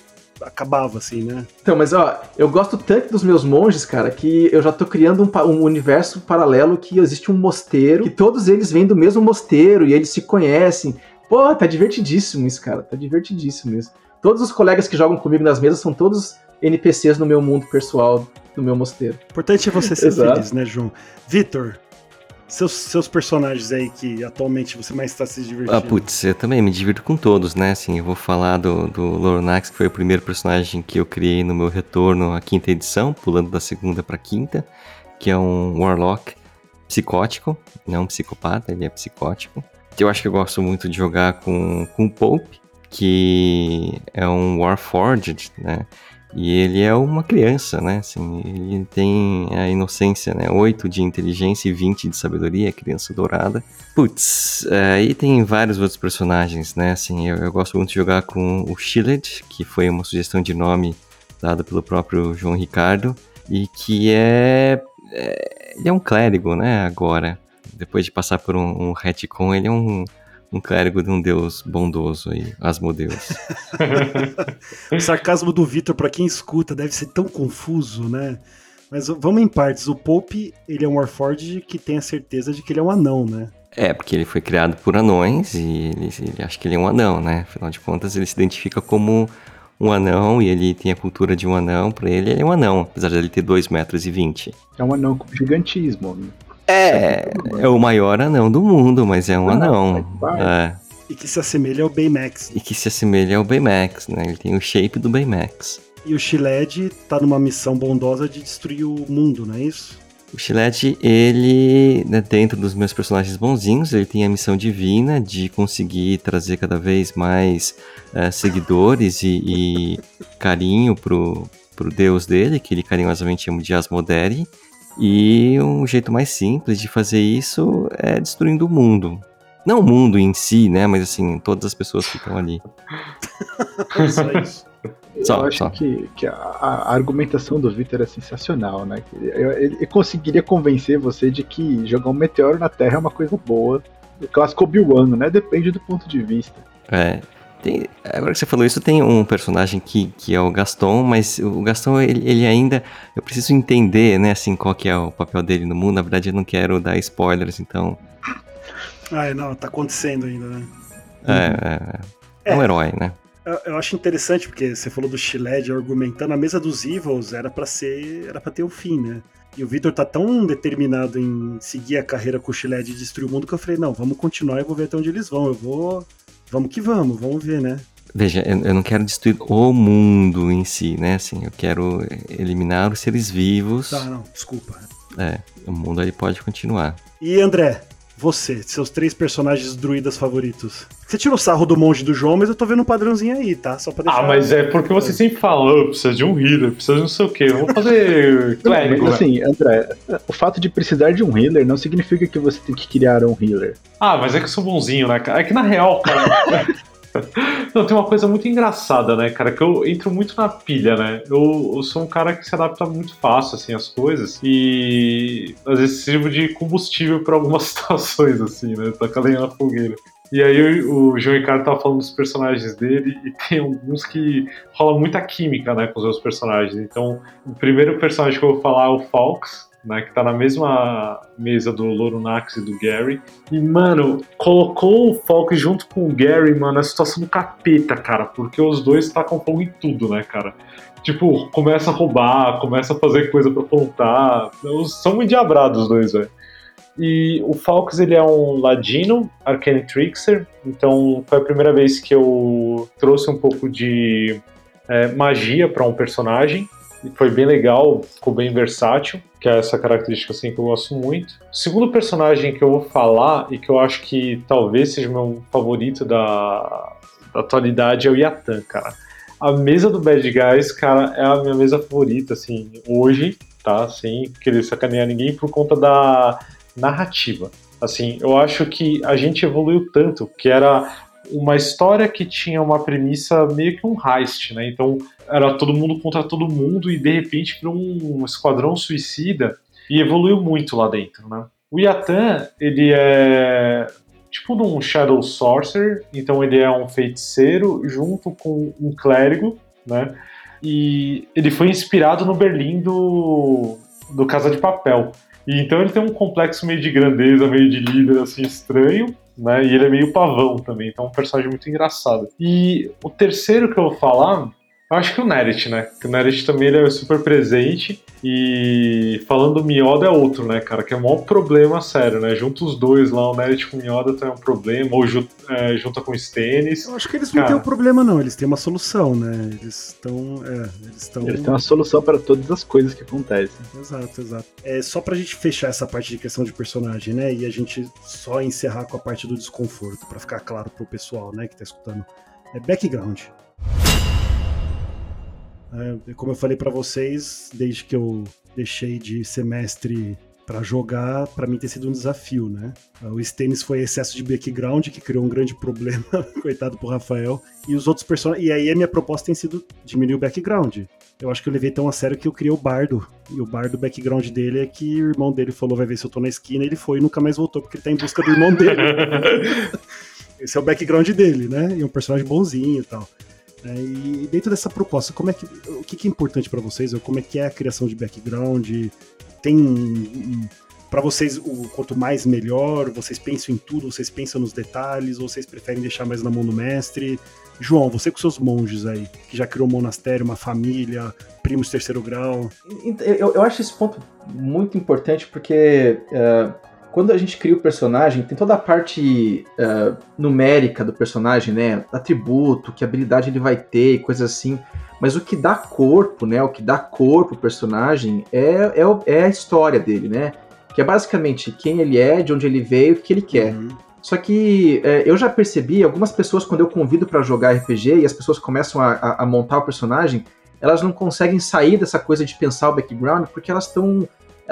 acabava assim, né? Então, mas ó, eu gosto tanto dos meus monges, cara, que eu já tô criando um, um universo paralelo que existe um mosteiro, que todos eles vêm do mesmo mosteiro e eles se conhecem. Pô, tá divertidíssimo isso, cara. Tá divertidíssimo isso. Todos os colegas que jogam comigo nas mesas são todos NPCs no meu mundo pessoal, no meu mosteiro. O importante é você ser feliz, né, João? Vitor, seus, seus personagens aí que atualmente você mais está se divertindo. Ah, putz, eu também me divirto com todos, né? Assim, eu vou falar do, do Lornax, que foi o primeiro personagem que eu criei no meu retorno à quinta edição, pulando da segunda pra quinta, que é um Warlock psicótico, não psicopata, ele é psicótico. Eu acho que eu gosto muito de jogar com, com o Pope, que é um Warforged, né? E ele é uma criança, né? Assim, ele tem a inocência, né? 8 de inteligência e 20 de sabedoria, criança dourada. Putz, é, aí tem vários outros personagens, né? Assim, eu, eu gosto muito de jogar com o Shielded, que foi uma sugestão de nome dada pelo próprio João Ricardo, e que é, é- ele é um clérigo, né? Agora, depois de passar por um, um retcon, ele é um, um clérigo de um deus bondoso aí, Asmodeus. O sarcasmo do Vitor, pra quem escuta, deve ser tão confuso, né? Mas vamos em partes. O Pope, ele é um Warforged que tem a certeza de que ele é um anão, né? É, porque ele foi criado por anões e ele, ele acha que ele é um anão, né? Afinal de contas, ele se identifica como um anão e ele tem a cultura de um anão. Pra ele, ele é um anão, apesar de ele ter 2 metros e 20. É um anão com gigantismo. Né? É, é o maior anão do mundo, mas é um Ah, anão. É, E que se assemelha ao Baymax. e que se assemelha ao Baymax, né? Ele tem o shape do Baymax. E o Shiled tá numa missão bondosa de destruir o mundo, não é isso? O Chilete, ele, né, dentro dos meus personagens bonzinhos, ele tem a missão divina de conseguir trazer cada vez mais eh, seguidores e, e carinho pro, pro deus dele, que ele carinhosamente chama de Asmodere. E um jeito mais simples de fazer isso é destruindo o mundo. Não o mundo em si, né? Mas assim, todas as pessoas que estão ali. Só isso. Só, eu acho só. que, que a, a argumentação do Victor é sensacional, né? Ele, ele conseguiria convencer você de que jogar um meteoro na Terra é uma coisa boa. O clássico Obi-Wan, né? Depende do ponto de vista. É. Tem- agora que você falou isso, tem um personagem que, que é o Gaston, mas o Gaston, ele, ele ainda. Eu preciso entender, né, assim, qual que é o papel dele no mundo. Na verdade, eu não quero dar spoilers, então. Ah, não, tá acontecendo ainda, né? É, é, é um herói, né? Eu, eu acho interessante, porque você falou do Shiled argumentando, a mesa dos Evils era para ser. era para ter o um fim, né? E o Victor tá tão determinado em seguir a carreira com o Shiled e destruir o mundo que eu falei, não, vamos continuar e vou ver até onde eles vão. Eu vou. Vamos que vamos, vamos ver, né? Veja, eu não quero destruir o mundo em si, né? Assim, eu quero eliminar os seres vivos. Tá, não, desculpa. É, o mundo aí pode continuar. E André, você, seus três personagens druidas favoritos. Você tirou sarro do monge do João, mas eu tô vendo um padrãozinho aí, tá? Só pra deixar. Ah, mas é porque você sempre falou, precisa de um healer, precisa de não sei o quê. Vou fazer clérigo. Mas assim, André, o fato de precisar de um healer não significa que você tem que criar um healer. Ah, mas é que eu sou bonzinho, né, cara? É que na real, cara. Não, tem uma coisa muito engraçada, né, cara, que eu entro muito na pilha, né? Eu, eu, sou um cara que se adapta muito fácil, assim, às coisas e às vezes sirvo de combustível para algumas situações, assim, né? Tá lenha na fogueira. E aí o João Ricardo tava falando dos personagens dele e tem alguns que rola muita química, né, com os meus personagens. Então, o primeiro personagem que eu vou falar é o Falks, né, que tá na mesma mesa do Loronax e do Gary. E, mano, colocou o Falk junto com o Gary, mano, a situação do capeta, cara, porque os dois tacam fogo em tudo, né, cara? Tipo, começa a roubar, começa a fazer coisa pra plantar. São endiabrados os dois, velho. E o Falks, ele é um ladino, Arcane Trickster, então foi a primeira vez que eu trouxe um pouco de é, magia para um personagem foi bem legal, ficou bem versátil, que é essa característica assim que eu gosto muito. O segundo personagem que eu vou falar e que eu acho que talvez seja o meu favorito da, da atualidade é o Yatan, cara. A mesa do Bad Guys, cara, é a minha mesa favorita, assim, hoje, tá? Sem querer sacanear ninguém por conta da narrativa. Assim, eu acho que a gente evoluiu tanto, que era uma história que tinha uma premissa meio que um heist, né? Então era todo mundo contra todo mundo e de repente virou um esquadrão suicida e evoluiu muito lá dentro, né? O Yatan, ele é tipo um Shadow Sorcerer, então ele é um feiticeiro junto com um clérigo, né? E ele foi inspirado no Berlim do, do Casa de Papel. E então ele tem um complexo meio de grandeza, meio de líder, assim, estranho, né? E ele é meio pavão também, então é um personagem muito engraçado. E o terceiro que eu vou falar acho que o Nerit, né? Que o Nerit também ele é super presente. E falando do Mioda é outro, né, cara? Que é o maior problema sério, né? Junta os dois lá, o Nerit com o Mioda tem um problema, ou é, junta com o Stennis. Eu acho que eles não têm um problema, não. Eles têm uma solução, né? Eles estão. É, eles estão. Eles têm uma solução para todas as coisas que acontecem. Exato, exato. É só pra gente fechar essa parte de questão de personagem, né? E a gente só encerrar com a parte do desconforto, para ficar claro pro pessoal, né, que tá escutando. É background. É, como eu falei para vocês, desde que eu deixei de semestre para jogar, para mim tem sido um desafio, né? O Stennis foi excesso de background que criou um grande problema, coitado pro Rafael. E os outros personagens. E aí a minha proposta tem sido diminuir o background. Eu acho que eu levei tão a sério que eu criei o Bardo. E o Bardo, o background dele é que o irmão dele falou: vai ver se eu tô na esquina. Ele foi e nunca mais voltou, porque ele tá em busca do irmão dele. Esse é o background dele, né? E é um personagem bonzinho e tal. É, e dentro dessa proposta, como é que, o que, que é importante para vocês? Como é que é a criação de background? Tem um, para vocês o quanto mais melhor? Vocês pensam em tudo? Vocês pensam nos detalhes? Ou vocês preferem deixar mais na mão do mestre? João, você com seus monges aí, que já criou um monastério, uma família, primos terceiro grau. Eu, eu acho esse ponto muito importante porque uh, quando a gente cria o personagem, tem toda a parte uh, numérica do personagem, né? Atributo, que habilidade ele vai ter, coisas assim. Mas o que dá corpo, né? O que dá corpo ao personagem é, é, é a história dele, né? Que é basicamente quem ele é, de onde ele veio, o que ele quer. Uhum. Só que é, eu já percebi, algumas pessoas, quando eu convido para jogar RPG e as pessoas começam a, a, a, montar o personagem, elas não conseguem sair dessa coisa de pensar o background porque elas estão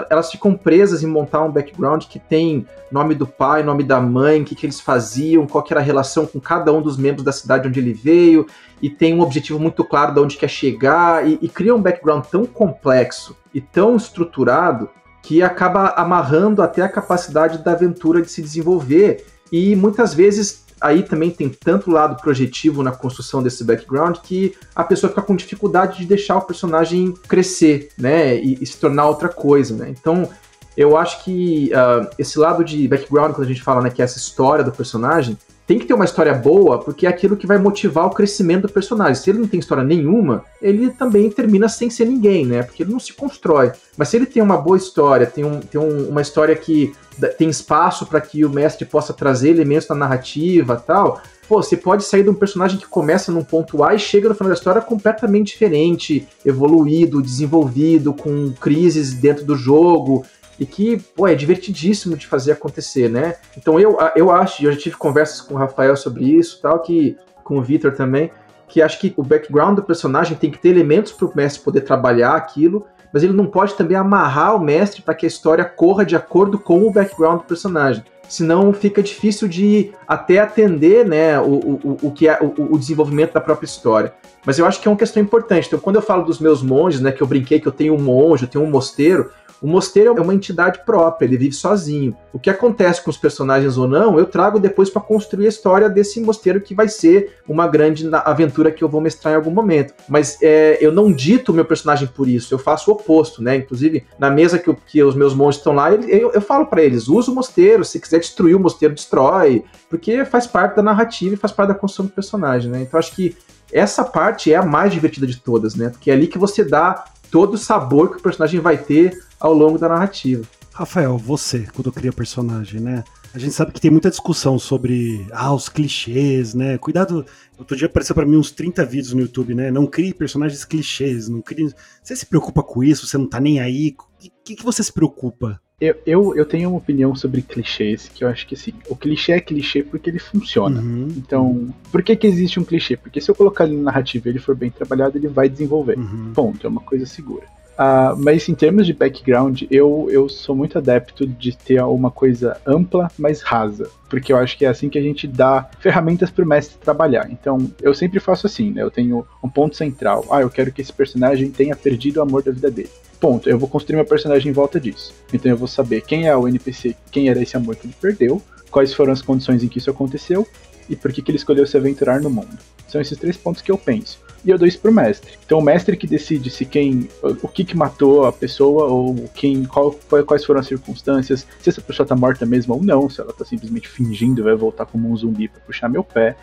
elas ficam presas em montar um background que tem nome do pai, nome da mãe, o que, que eles faziam, qual era a relação com cada um dos membros da cidade onde ele veio, e tem um objetivo muito claro de onde quer chegar, e, e cria um background tão complexo e tão estruturado que acaba amarrando até a capacidade da aventura de se desenvolver. E muitas vezes aí também tem tanto lado projetivo na construção desse background que a pessoa fica com dificuldade de deixar o personagem crescer, né, e, e se tornar outra coisa, né. Então, eu acho que uh, esse lado de background, quando a gente fala, né, que é essa história do personagem, tem que ter uma história boa, porque é aquilo que vai motivar o crescimento do personagem. Se ele não tem história nenhuma, ele também termina sem ser ninguém, né? Porque ele não se constrói. Mas se ele tem uma boa história, tem, um, tem um, uma história que tem espaço para que o mestre possa trazer elementos da narrativa tal, pô, você pode sair de um personagem que começa num ponto A e chega no final da história completamente diferente, evoluído, desenvolvido, com crises dentro do jogo, e que, pô, é divertidíssimo de fazer acontecer, né? Então eu, eu acho, eu já tive conversas com o Rafael sobre isso tal, que com o Victor também, que acho que o background do personagem tem que ter elementos para o mestre poder trabalhar aquilo, mas ele não pode também amarrar o mestre para que a história corra de acordo com o background do personagem. Senão fica difícil de até atender né, o, o, o que é o, o desenvolvimento da própria história. Mas eu acho que é uma questão importante. Então, quando eu falo dos meus monges, né, que eu brinquei que eu tenho um monge, eu tenho um mosteiro, o mosteiro é uma entidade própria, ele vive sozinho. O que acontece com os personagens ou não, eu trago depois para construir a história desse mosteiro que vai ser uma grande aventura que eu vou mestrar em algum momento. Mas é, eu não dito o meu personagem por isso, eu faço o oposto, né? Inclusive, na mesa que, que os meus monges estão lá, eu, eu falo para eles: usa o mosteiro, se quiser destruir o mosteiro, destrói, porque faz parte da narrativa e faz parte da construção do personagem, né? Então acho que essa parte é a mais divertida de todas, né? Porque é ali que você dá todo o sabor que o personagem vai ter ao longo da narrativa. Rafael, você, quando cria personagem, né? A gente sabe que tem muita discussão sobre ah, os clichês, né? Cuidado. Outro dia apareceu para mim uns 30 vídeos no YouTube, né? Não crie personagens clichês, não crie. Você se preocupa com isso? Você não tá nem aí? O que, que você se preocupa? Eu, eu, eu, tenho uma opinião sobre clichês, que eu acho que assim, o clichê é clichê porque ele funciona. Uhum. Então, por que, que existe um clichê? Porque se eu colocar ele na narrativa e ele for bem trabalhado, ele vai desenvolver. Uhum. Ponto, é uma coisa segura. Uh, mas em termos de background, eu, eu sou muito adepto de ter uma coisa ampla, mas rasa. Porque eu acho que é assim que a gente dá ferramentas para o mestre trabalhar. Então, eu sempre faço assim, né? Eu tenho um ponto central. Ah, eu quero que esse personagem tenha perdido o amor da vida dele. Ponto. Eu vou construir meu personagem em volta disso. Então eu vou saber quem é o NPC, quem era esse amor que ele perdeu, quais foram as condições em que isso aconteceu e por que, que ele escolheu se aventurar no mundo. São esses três pontos que eu penso e eu dou isso pro mestre. Então o mestre que decide se quem, o que que matou a pessoa ou quem, qual, quais foram as circunstâncias, se essa pessoa tá morta mesmo ou não, se ela tá simplesmente fingindo, vai voltar como um zumbi para puxar meu pé.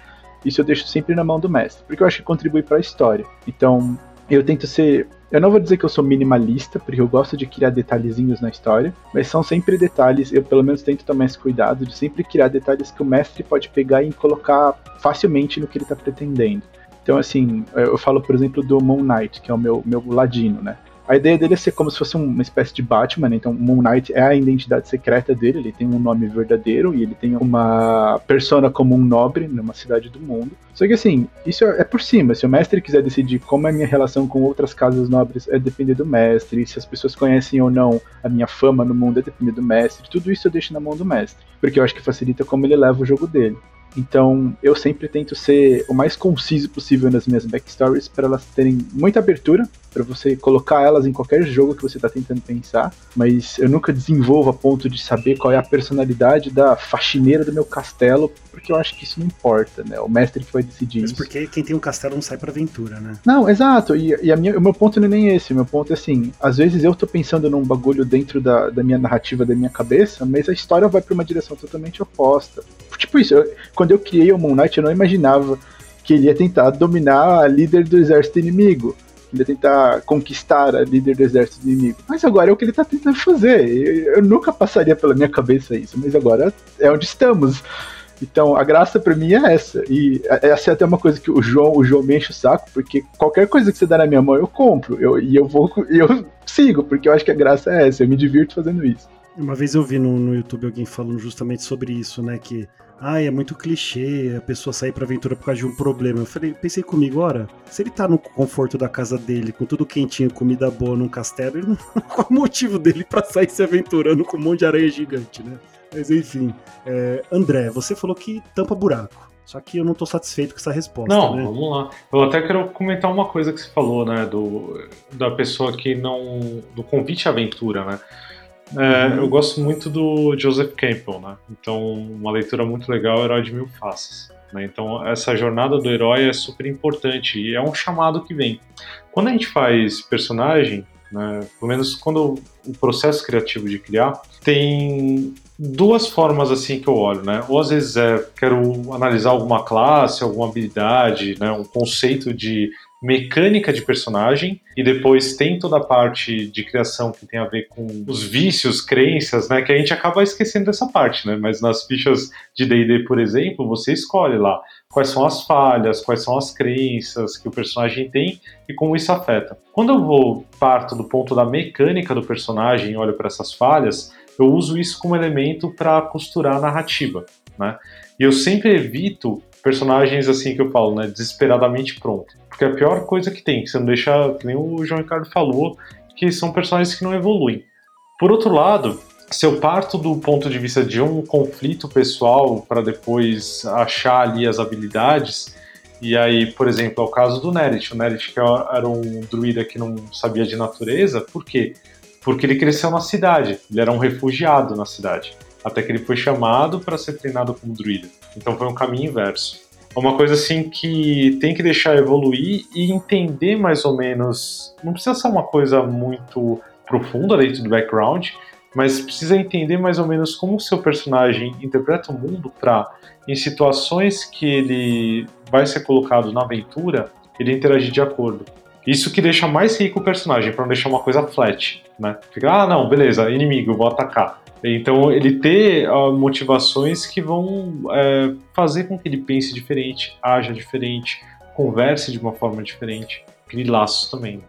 Isso eu deixo sempre na mão do mestre, porque eu acho que contribui para a história. Então eu tento ser eu não vou dizer que eu sou minimalista, porque eu gosto de criar detalhezinhos na história, mas são sempre detalhes, eu pelo menos tento tomar esse cuidado de sempre criar detalhes que o mestre pode pegar e colocar facilmente no que ele está pretendendo. Então, assim, eu falo, por exemplo, do Moon Knight, que é o meu, meu ladino, né? A ideia dele é ser como se fosse uma espécie de Batman, né? então Moon Knight é a identidade secreta dele, ele tem um nome verdadeiro e ele tem uma persona como um nobre numa cidade do mundo. Só que assim, isso é por cima. Se o mestre quiser decidir como é a minha relação com outras casas nobres, é depender do mestre. Se as pessoas conhecem ou não a minha fama no mundo, é depender do mestre. Tudo isso eu deixo na mão do mestre, porque eu acho que facilita como ele leva o jogo dele. Então, eu sempre tento ser o mais conciso possível nas minhas backstories para elas terem muita abertura, para você colocar elas em qualquer jogo que você está tentando pensar, mas eu nunca desenvolvo a ponto de saber qual é a personalidade da faxineira do meu castelo, porque eu acho que isso não importa, né? O mestre que vai decidir mas isso. porque quem tem um castelo não sai pra aventura, né? Não, exato, e, e minha, o meu ponto não é nem esse, o meu ponto é assim, às vezes eu tô pensando num bagulho dentro da, da minha narrativa, da minha cabeça, mas a história vai pra uma direção totalmente oposta. Tipo isso, eu, quando eu criei o Moon Knight, eu não imaginava que ele ia tentar dominar a líder do exército inimigo ele ia tentar conquistar a líder do exército inimigo. Mas agora é o que ele tá tentando fazer. Eu, eu nunca passaria pela minha cabeça isso, mas agora é onde estamos. Então a graça para mim é essa. E essa é até uma coisa que o João, o João me enche o saco, porque qualquer coisa que você dá na minha mão eu compro. Eu, e eu vou eu sigo, porque eu acho que a graça é essa, eu me divirto fazendo isso. Uma vez eu vi no, no YouTube alguém falando justamente sobre isso, né? Que ai, é muito clichê a pessoa sair pra aventura por causa de um problema. Eu falei, pensei comigo, ora, se ele tá no conforto da casa dele, com tudo quentinho, comida boa num castelo, ele não... qual o motivo dele pra sair se aventurando com um monte de areia gigante, né? Mas enfim, é... André, você falou que tampa buraco. Só que eu não tô satisfeito com essa resposta. Não, né? vamos lá. Eu até quero comentar uma coisa que você falou, né? Do, da pessoa que não. do convite à aventura, né? É, uhum. Eu gosto muito do Joseph Campbell, né? Então, uma leitura muito legal Herói de Mil Faces. Né? Então, essa jornada do herói é super importante e é um chamado que vem. Quando a gente faz personagem, né, pelo menos quando o processo criativo de criar, tem duas formas assim que eu olho, né? Ou às vezes é, quero analisar alguma classe, alguma habilidade, né? Um conceito de mecânica de personagem e depois tem toda a parte de criação que tem a ver com os vícios, crenças, né? Que a gente acaba esquecendo dessa parte, né? Mas nas fichas de D&D, por exemplo, você escolhe lá quais são as falhas, quais são as crenças que o personagem tem e como isso afeta. Quando eu vou parto do ponto da mecânica do personagem e olho para essas falhas, eu uso isso como elemento para costurar a narrativa, né? E eu sempre evito personagens assim que eu falo, né, desesperadamente pronto. Porque a pior coisa que tem, que você não deixa, que nem o João Ricardo falou, que são personagens que não evoluem. Por outro lado, se eu parto do ponto de vista de um conflito pessoal para depois achar ali as habilidades, e aí, por exemplo, é o caso do Nerit. O Nerit que era um druida que não sabia de natureza, por quê? Porque ele cresceu na cidade, ele era um refugiado na cidade, até que ele foi chamado para ser treinado como druida. Então foi um caminho inverso. É uma coisa assim que tem que deixar evoluir e entender mais ou menos. Não precisa ser uma coisa muito profunda dentro do background, mas precisa entender mais ou menos como o seu personagem interpreta o mundo para, em situações que ele vai ser colocado na aventura, ele interagir de acordo. Isso que deixa mais rico o personagem, para não deixar uma coisa flat, né? Fica, ah, não, beleza, inimigo, vou atacar. Então, ele ter uh, motivações que vão é, fazer com que ele pense diferente, haja diferente, converse de uma forma diferente, crie laços também.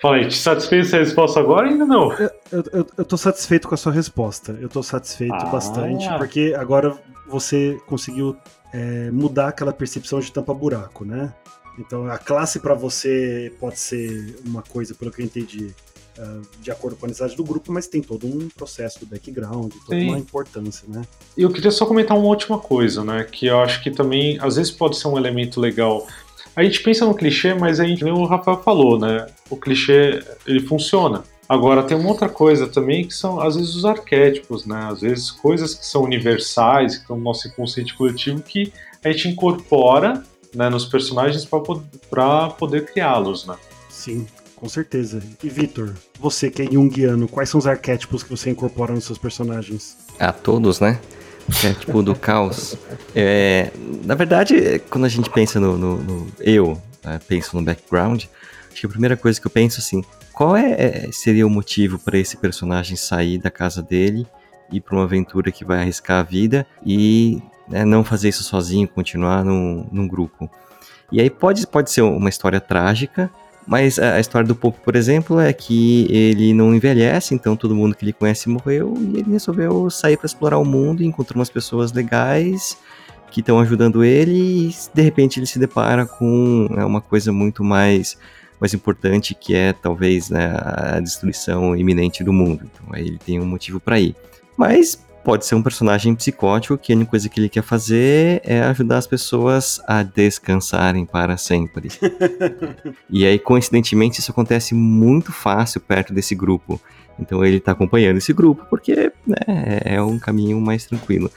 Fala aí, te satisfez a resposta agora ainda não? Eu, eu, eu tô satisfeito com a sua resposta. Eu tô satisfeito ah. bastante, porque agora você conseguiu é, mudar aquela percepção de tampa-buraco, né? Então a classe para você pode ser uma coisa, pelo que eu entendi, uh, de acordo com a necessidade do grupo, mas tem todo um processo do background, toda Sim. uma importância, né? E eu queria só comentar uma última coisa, né? Que eu acho que também, às vezes, pode ser um elemento legal. A gente pensa no clichê, mas a gente, como o Rafael falou, né? O clichê, ele funciona. Agora, tem uma outra coisa também que são, às vezes, os arquétipos, né? Às vezes, coisas que são universais, que estão no nosso inconsciente coletivo, que a gente incorpora né, nos personagens para poder criá-los, né? Sim, com certeza. E Vitor, você que é junguiano, quais são os arquétipos que você incorpora nos seus personagens? A todos, né? Arquétipo do caos. É, na verdade, quando a gente pensa no, no, no eu, né, penso no background, acho que a primeira coisa que eu penso assim, qual é, é seria o motivo para esse personagem sair da casa dele ir para uma aventura que vai arriscar a vida e né, não fazer isso sozinho, continuar num, num grupo. E aí pode, pode ser uma história trágica, mas a história do Pope, por exemplo, é que ele não envelhece, então todo mundo que ele conhece morreu e ele resolveu sair para explorar o mundo, encontrou umas pessoas legais que estão ajudando ele e de repente ele se depara com né, uma coisa muito mais mais importante que é talvez né, a destruição iminente do mundo. Então aí ele tem um motivo para ir. Mas pode ser um personagem psicótico que a única coisa que ele quer fazer é ajudar as pessoas a descansarem para sempre. e aí, coincidentemente, isso acontece muito fácil perto desse grupo. Então ele está acompanhando esse grupo porque né, é um caminho mais tranquilo.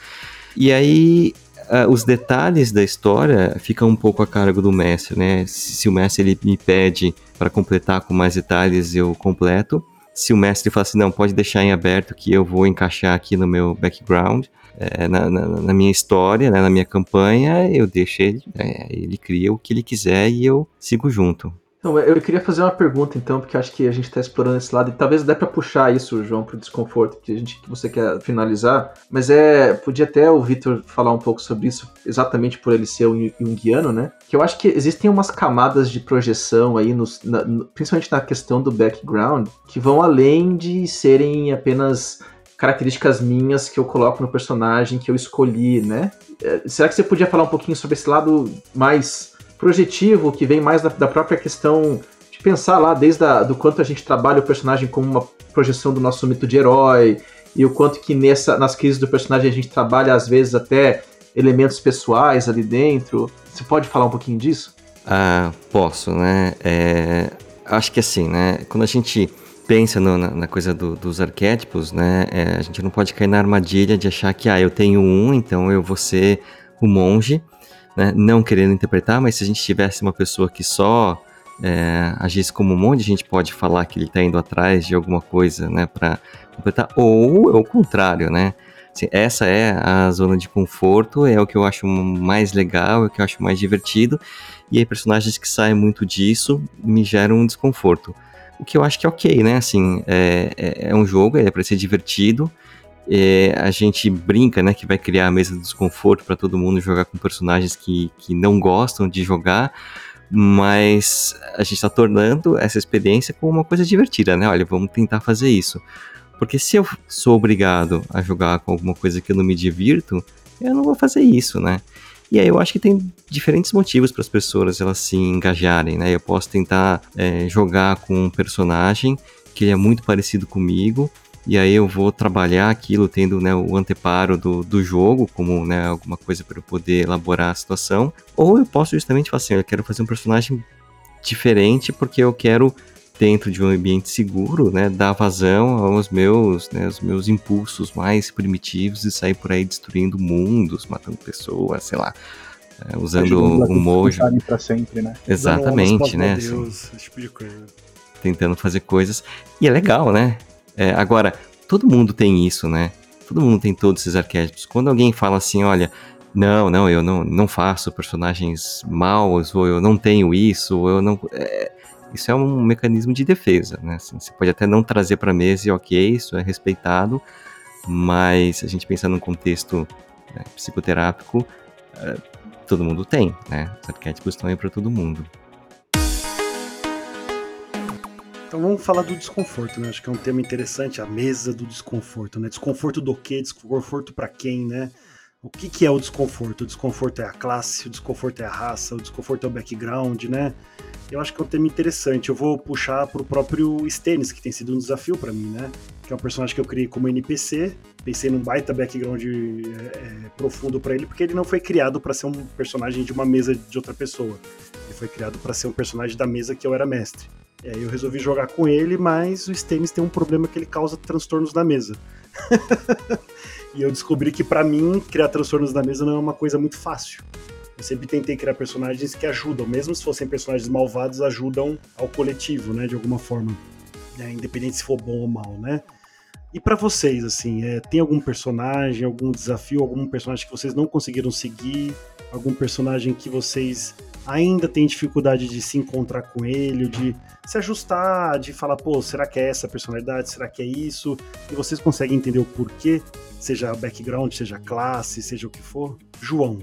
E aí Uh, os detalhes da história ficam um pouco a cargo do mestre, né? Se, se o mestre ele me pede para completar com mais detalhes, eu completo se o mestre fala assim, não, pode deixar em aberto que eu vou encaixar aqui no meu background, é, na, na, na, minha história, né, na minha campanha, eu deixo ele, é, ele cria o que ele quiser e eu sigo junto. Eu queria fazer uma pergunta então, porque acho que a gente está explorando esse lado e talvez dê para puxar isso, João, para o desconforto que a gente que você quer finalizar. Mas é, podia até o Vitor falar um pouco sobre isso, exatamente por ele ser um junguiano, né? Que eu acho que existem umas camadas de projeção aí, nos, na, principalmente na questão do background, que vão além de serem apenas características minhas que eu coloco no personagem que eu escolhi, né? É, será que você podia falar um pouquinho sobre esse lado mais projetivo, que vem mais da, da própria questão de pensar lá, desde a, do quanto a gente trabalha o personagem como uma projeção do nosso mito de herói, e o quanto que nessa, nas crises do personagem a gente trabalha, às vezes, até elementos pessoais ali dentro. Você pode falar um pouquinho disso? Ah, posso, né? É, acho que assim, né? Quando a gente pensa no, na, na, coisa do, dos arquétipos, né? É, a gente não pode cair na armadilha de achar que, ah, eu tenho um, então eu vou ser o monge né, não querendo interpretar, mas se a gente tivesse uma pessoa que só é, agisse como um monte de gente pode falar que ele está indo atrás de alguma coisa, né, para completar, ou é o contrário, né? Assim, essa é a zona de conforto, é o que eu acho mais legal, é o que eu acho mais divertido, e aí personagens que saem muito disso me geram um desconforto. O que eu acho que é ok, né? Assim, é, é, é um jogo, é para ser divertido, é, a gente brinca, né, que vai criar a mesa do desconforto para todo mundo jogar com personagens que, que não gostam de jogar, mas a gente está tornando essa experiência como uma coisa divertida, né? Olha, vamos tentar fazer isso. Porque se eu sou obrigado a jogar com alguma coisa que eu não me divirto, eu não vou fazer isso, né? E aí eu acho que tem diferentes motivos para as pessoas elas se engajarem, né? Eu posso tentar é, jogar com um personagem que é muito parecido comigo, e aí eu vou trabalhar aquilo tendo né, o anteparo do, do jogo, como né, alguma coisa para eu poder elaborar a situação, ou eu posso justamente falar assim, eu quero fazer um personagem diferente porque eu quero dentro de um ambiente seguro, né, dar vazão aos meus, né, aos meus impulsos mais primitivos e sair por aí destruindo mundos, matando pessoas, sei lá, é, usando um mojo. para sempre, né? Exatamente, né? Assim, esse tipo de coisa. Tentando fazer coisas e é legal, né? É, agora, todo mundo tem isso, né? Todo mundo tem todos esses arquétipos. Quando alguém fala assim, olha, não, não, eu não, não faço personagens maus, ou eu não tenho isso, ou eu não. É, isso é um mecanismo de defesa, né? Assim, você pode até não trazer para mesa e ok, isso é respeitado, mas a gente pensa num contexto né, psicoterápico, é, todo mundo tem, né? Os arquétipos estão aí para todo mundo. Então vamos falar do desconforto, né? Acho que é um tema interessante, a mesa do desconforto, né? Desconforto do quê? Desconforto para quem, né? O que, que é o desconforto? O desconforto é a classe, o desconforto é a raça, o desconforto é o background, né? Eu acho que é um tema interessante. Eu vou puxar pro próprio Stennis, que tem sido um desafio para mim, né? Que é um personagem que eu criei como NPC. Pensei num baita background é, é, profundo para ele, porque ele não foi criado para ser um personagem de uma mesa de outra pessoa. Ele foi criado para ser um personagem da mesa que eu era mestre. Aí eu resolvi jogar com ele, mas o Stennis tem um problema que ele causa transtornos na mesa. e eu descobri que para mim criar transtornos na mesa não é uma coisa muito fácil. Eu sempre tentei criar personagens que ajudam, mesmo se fossem personagens malvados, ajudam ao coletivo, né, de alguma forma, é, independente se for bom ou mal, né? E para vocês, assim, é, tem algum personagem, algum desafio, algum personagem que vocês não conseguiram seguir, algum personagem que vocês ainda têm dificuldade de se encontrar com ele, de se ajustar, de falar, pô, será que é essa personalidade? Será que é isso? E vocês conseguem entender o porquê, seja background, seja classe, seja o que for? João.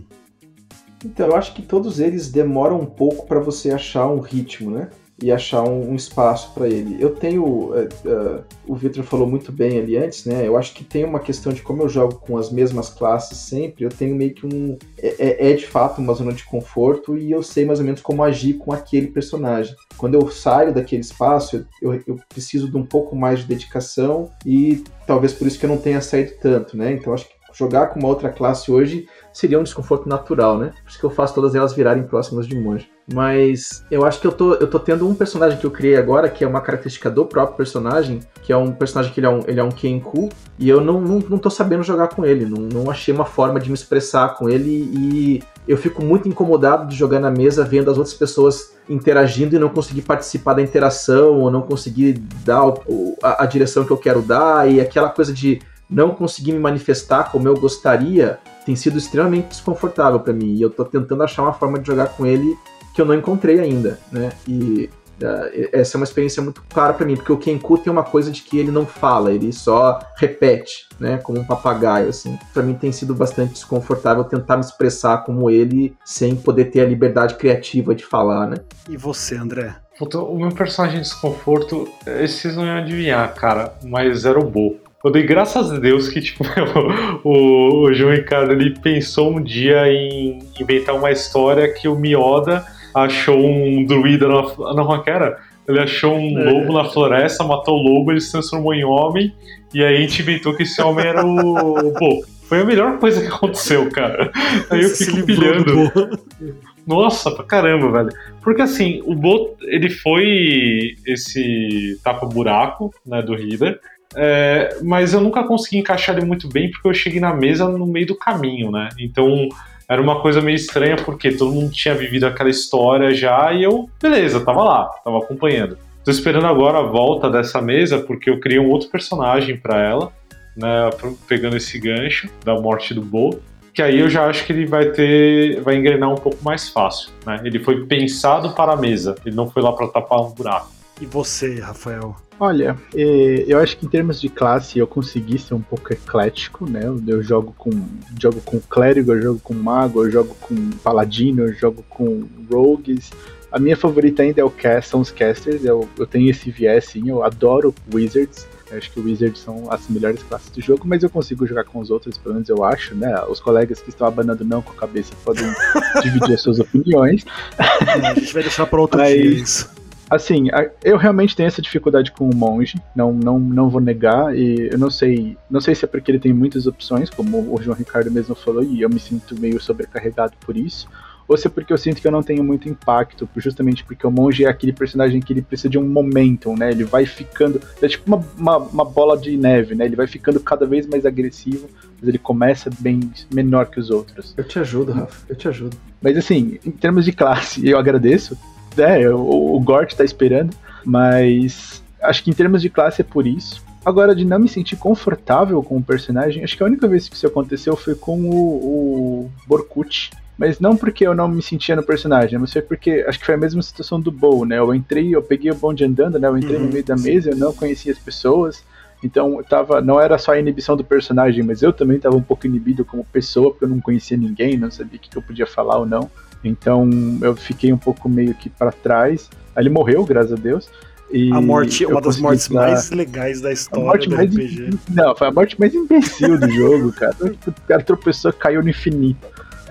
Então, eu acho que todos eles demoram um pouco para você achar um ritmo, né? E achar um, um espaço para ele. Eu tenho, uh, uh, o Victor falou muito bem ali antes, né? Eu acho que tem uma questão de como eu jogo com as mesmas classes sempre, eu tenho meio que um. É, é, é de fato uma zona de conforto e eu sei mais ou menos como agir com aquele personagem. Quando eu saio daquele espaço, eu, eu preciso de um pouco mais de dedicação e talvez por isso que eu não tenha saído tanto, né? Então acho que jogar com uma outra classe hoje seria um desconforto natural, né? Por isso que eu faço todas elas virarem próximas de monge. Mas eu acho que eu tô, eu tô tendo um personagem que eu criei agora, que é uma característica do próprio personagem, que é um personagem que ele é um, ele é um Kenku, e eu não, não, não tô sabendo jogar com ele, não, não achei uma forma de me expressar com ele, e eu fico muito incomodado de jogar na mesa vendo as outras pessoas interagindo e não conseguir participar da interação, ou não conseguir dar o, a, a direção que eu quero dar, e aquela coisa de não conseguir me manifestar como eu gostaria tem sido extremamente desconfortável para mim. E eu tô tentando achar uma forma de jogar com ele que eu não encontrei ainda, né? E uh, essa é uma experiência muito clara para mim, porque o Kenku tem uma coisa de que ele não fala, ele só repete, né? Como um papagaio, assim. Para mim tem sido bastante desconfortável tentar me expressar como ele sem poder ter a liberdade criativa de falar, né? E você, André? O meu personagem de desconforto, esses não iam adivinhar, cara, mas era o Bo. Eu dei graças a Deus que, tipo, o, o João Ricardo ele pensou um dia em inventar uma história que o Mioda achou um druida na. Não, como era? Ele achou um é. lobo na floresta, matou o lobo, ele se transformou em homem, e aí a gente inventou que esse homem era o. Pô, foi a melhor coisa que aconteceu, cara. Aí eu fico pilhando. Nossa, pra caramba, velho. Porque assim, o Bo, ele foi esse tapa-buraco, né, do Reader. É, mas eu nunca consegui encaixar ele muito bem porque eu cheguei na mesa no meio do caminho, né? Então era uma coisa meio estranha porque todo mundo tinha vivido aquela história já e eu, beleza, tava lá, tava acompanhando. Tô esperando agora a volta dessa mesa porque eu criei um outro personagem para ela, né, pegando esse gancho da morte do Bo, que aí eu já acho que ele vai ter, vai engrenar um pouco mais fácil, né? Ele foi pensado para a mesa, ele não foi lá para tapar um buraco. E você, Rafael? Olha, é, eu acho que em termos de classe eu consegui ser um pouco eclético, né? Eu jogo com jogo com clérigo, eu jogo com mago, eu jogo com paladino, eu jogo com rogues. A minha favorita ainda é o cast, são os casters. Eu, eu tenho esse viés, sim, eu adoro wizards. Eu acho que Wizards são as melhores classes do jogo, mas eu consigo jogar com os outros, pelo menos eu acho, né? Os colegas que estão abanando não com a cabeça podem dividir as suas opiniões. a gente vai deixar para outro mas... dia isso. Assim, eu realmente tenho essa dificuldade com o monge, não, não, não vou negar, e eu não sei, não sei se é porque ele tem muitas opções, como o João Ricardo mesmo falou, e eu me sinto meio sobrecarregado por isso, ou se é porque eu sinto que eu não tenho muito impacto, justamente porque o monge é aquele personagem que ele precisa de um momentum, né? Ele vai ficando. É tipo uma, uma, uma, bola de neve, né? Ele vai ficando cada vez mais agressivo, mas ele começa bem menor que os outros. Eu te ajudo, Rafa, eu te ajudo. Mas assim, em termos de classe, eu agradeço, é, o, o Gort tá esperando, mas acho que em termos de classe é por isso. Agora, de não me sentir confortável com o personagem, acho que a única vez que isso aconteceu foi com o, o Borkut. Mas não porque eu não me sentia no personagem, mas foi porque acho que foi a mesma situação do Bow, né? Eu entrei, eu peguei o bonde andando, né? Eu entrei uhum, no meio da mesa, eu não conhecia as pessoas. Então, eu tava, não era só a inibição do personagem, mas eu também estava um pouco inibido como pessoa, porque eu não conhecia ninguém, não sabia o que eu podia falar ou não. Então eu fiquei um pouco meio que para trás. Aí ele morreu, graças a Deus. a morte, uma das mortes dar... mais legais da história do. RPG. Não, foi a morte mais imbecil do jogo, cara. O cara tropeçou caiu no infinito.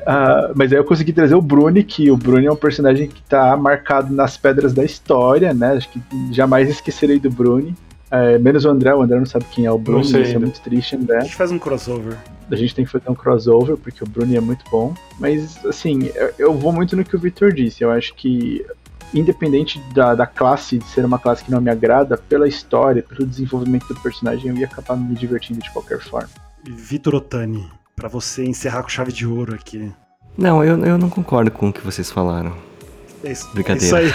Uh, mas aí eu consegui trazer o Bruni, que o Bruni é um personagem que tá marcado nas pedras da história, né? Acho que jamais esquecerei do Bruni. É, menos o André, o André não sabe quem é o Bruno, isso é muito triste, André. A gente faz um crossover. A gente tem que fazer um crossover, porque o Bruno é muito bom. Mas, assim, eu, eu vou muito no que o Victor disse. Eu acho que, independente da, da classe, de ser uma classe que não me agrada, pela história, pelo desenvolvimento do personagem, eu ia acabar me divertindo de qualquer forma. Vitor Otani, para você encerrar com chave de ouro aqui. Não, eu, eu não concordo com o que vocês falaram. É isso, Brincadeira. Isso aí.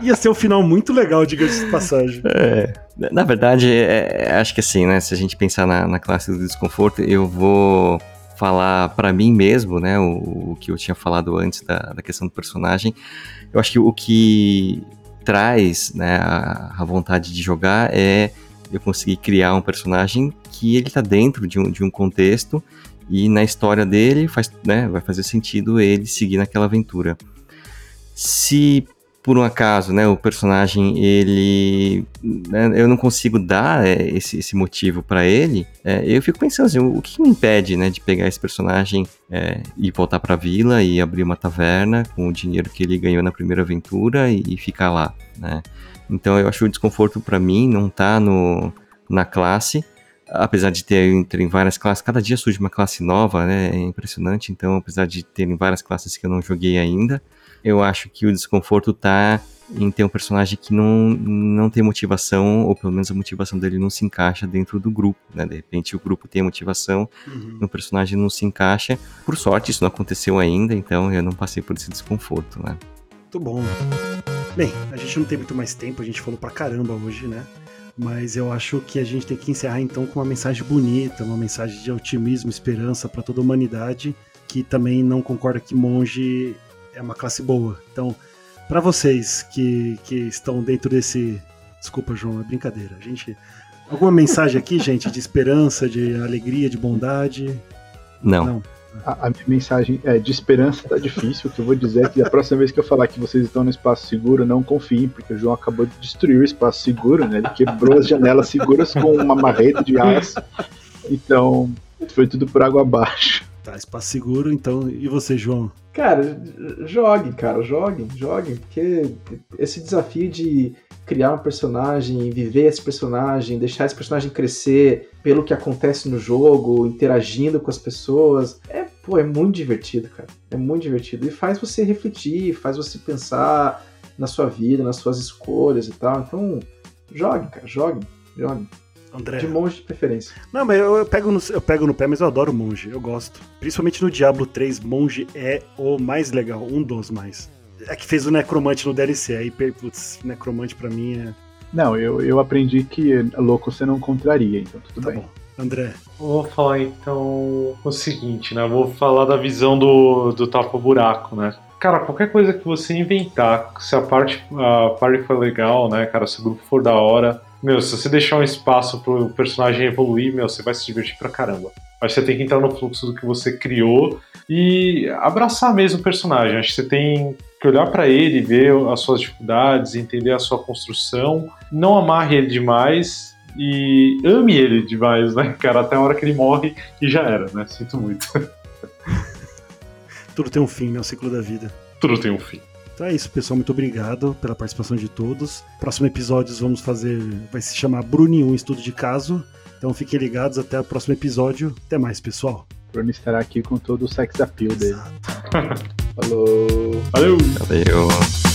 Ia ser um final muito legal, diga-se de passagem. É, na verdade, é, é, acho que assim, né? Se a gente pensar na, na classe do desconforto, eu vou falar para mim mesmo, né? O, o, que eu tinha falado antes da, da questão do personagem. Eu acho que o que traz né, a, a vontade de jogar é eu conseguir criar um personagem que ele tá dentro de um, de um contexto e na história dele faz, né, vai fazer sentido ele seguir naquela aventura. Se por um acaso, né, o personagem ele, né, eu não consigo dar é, esse, esse motivo para ele, é, eu fico pensando assim, o, que me impede, né, de pegar esse personagem é, e voltar para a vila e abrir uma taverna com o dinheiro que ele ganhou na primeira aventura e, e ficar lá, né? Então eu acho o desconforto para mim não tá no na classe, apesar de ter em várias classes, cada dia surge uma classe nova, né? É impressionante. Então, apesar de terem várias classes que eu não joguei ainda, eu acho que o desconforto tá em ter um personagem que não, não tem motivação, ou pelo menos a motivação dele não se encaixa dentro do grupo, né? De repente o grupo tem a motivação, uhum. o personagem não se encaixa. Por sorte, isso não aconteceu ainda, então eu não passei por esse desconforto, né? Muito bom. Bem, a gente não tem muito mais tempo, a gente falou pra caramba hoje, né? Mas eu acho que a gente tem que encerrar então com uma mensagem bonita, uma mensagem de otimismo, esperança para toda a humanidade, que também não concorda que monge é uma classe boa. Então, para vocês que, que estão dentro desse. Desculpa, João, é brincadeira. A gente. Alguma mensagem aqui, gente, de esperança, de alegria, de bondade? Não. Não. A, minha mensagem é de esperança tá difícil. O que eu vou dizer é que a próxima vez que eu falar que vocês estão no espaço seguro, não confiem, porque o João acabou de destruir o espaço seguro, né? Ele quebrou as janelas seguras com uma marreta de aço. Então, foi tudo por água abaixo. Tá, espaço seguro, então. E você, João? Cara, jogue, cara, jogue, jogue, porque esse desafio de criar um personagem, viver esse personagem, deixar esse personagem crescer pelo que acontece no jogo, interagindo com as pessoas. É, pô, é muito divertido, cara. É muito divertido. E faz você refletir, faz você pensar na sua vida, nas suas escolhas e tal. Então, jogue, cara, jogue, jogue. André. De monge de preferência. Não, mas eu, eu pego no, eu pego no pé, mas eu adoro monge. Eu gosto. Principalmente no Diablo 3, monge é o mais legal, um dos mais. É que fez o necromante no DLC, aí, putz, necromante pra mim é. Não, eu, eu aprendi que louco você não contraria, então tudo Tá bem. bom. André. Vou falar então o seguinte, né? Vou falar da visão do, do tapa-buraco, né? Cara, qualquer coisa que você inventar, se a parte, a parte for legal, né, cara, se o grupo for da hora, meu, se você deixar um espaço pro personagem evoluir, meu, você vai se divertir pra caramba. Mas você tem que entrar no fluxo do que você criou e abraçar mesmo o personagem. Acho que você tem que olhar pra ele, ver as suas dificuldades, entender a sua construção, não amarre ele demais e ame ele demais, né, cara, até a hora que ele morre e já era, né? Sinto muito. Tudo tem um fim, né? O ciclo da vida. Tudo tem um fim. Então é isso, pessoal. Muito obrigado pela participação de todos. Próximo episódio vamos fazer. Vai se chamar Bruninho, um estudo de caso. Então fiquem ligados até o próximo episódio. Até mais, pessoal. O Bruno estará aqui com todo o sex appeal dele. Falou! Valeu! Valeu.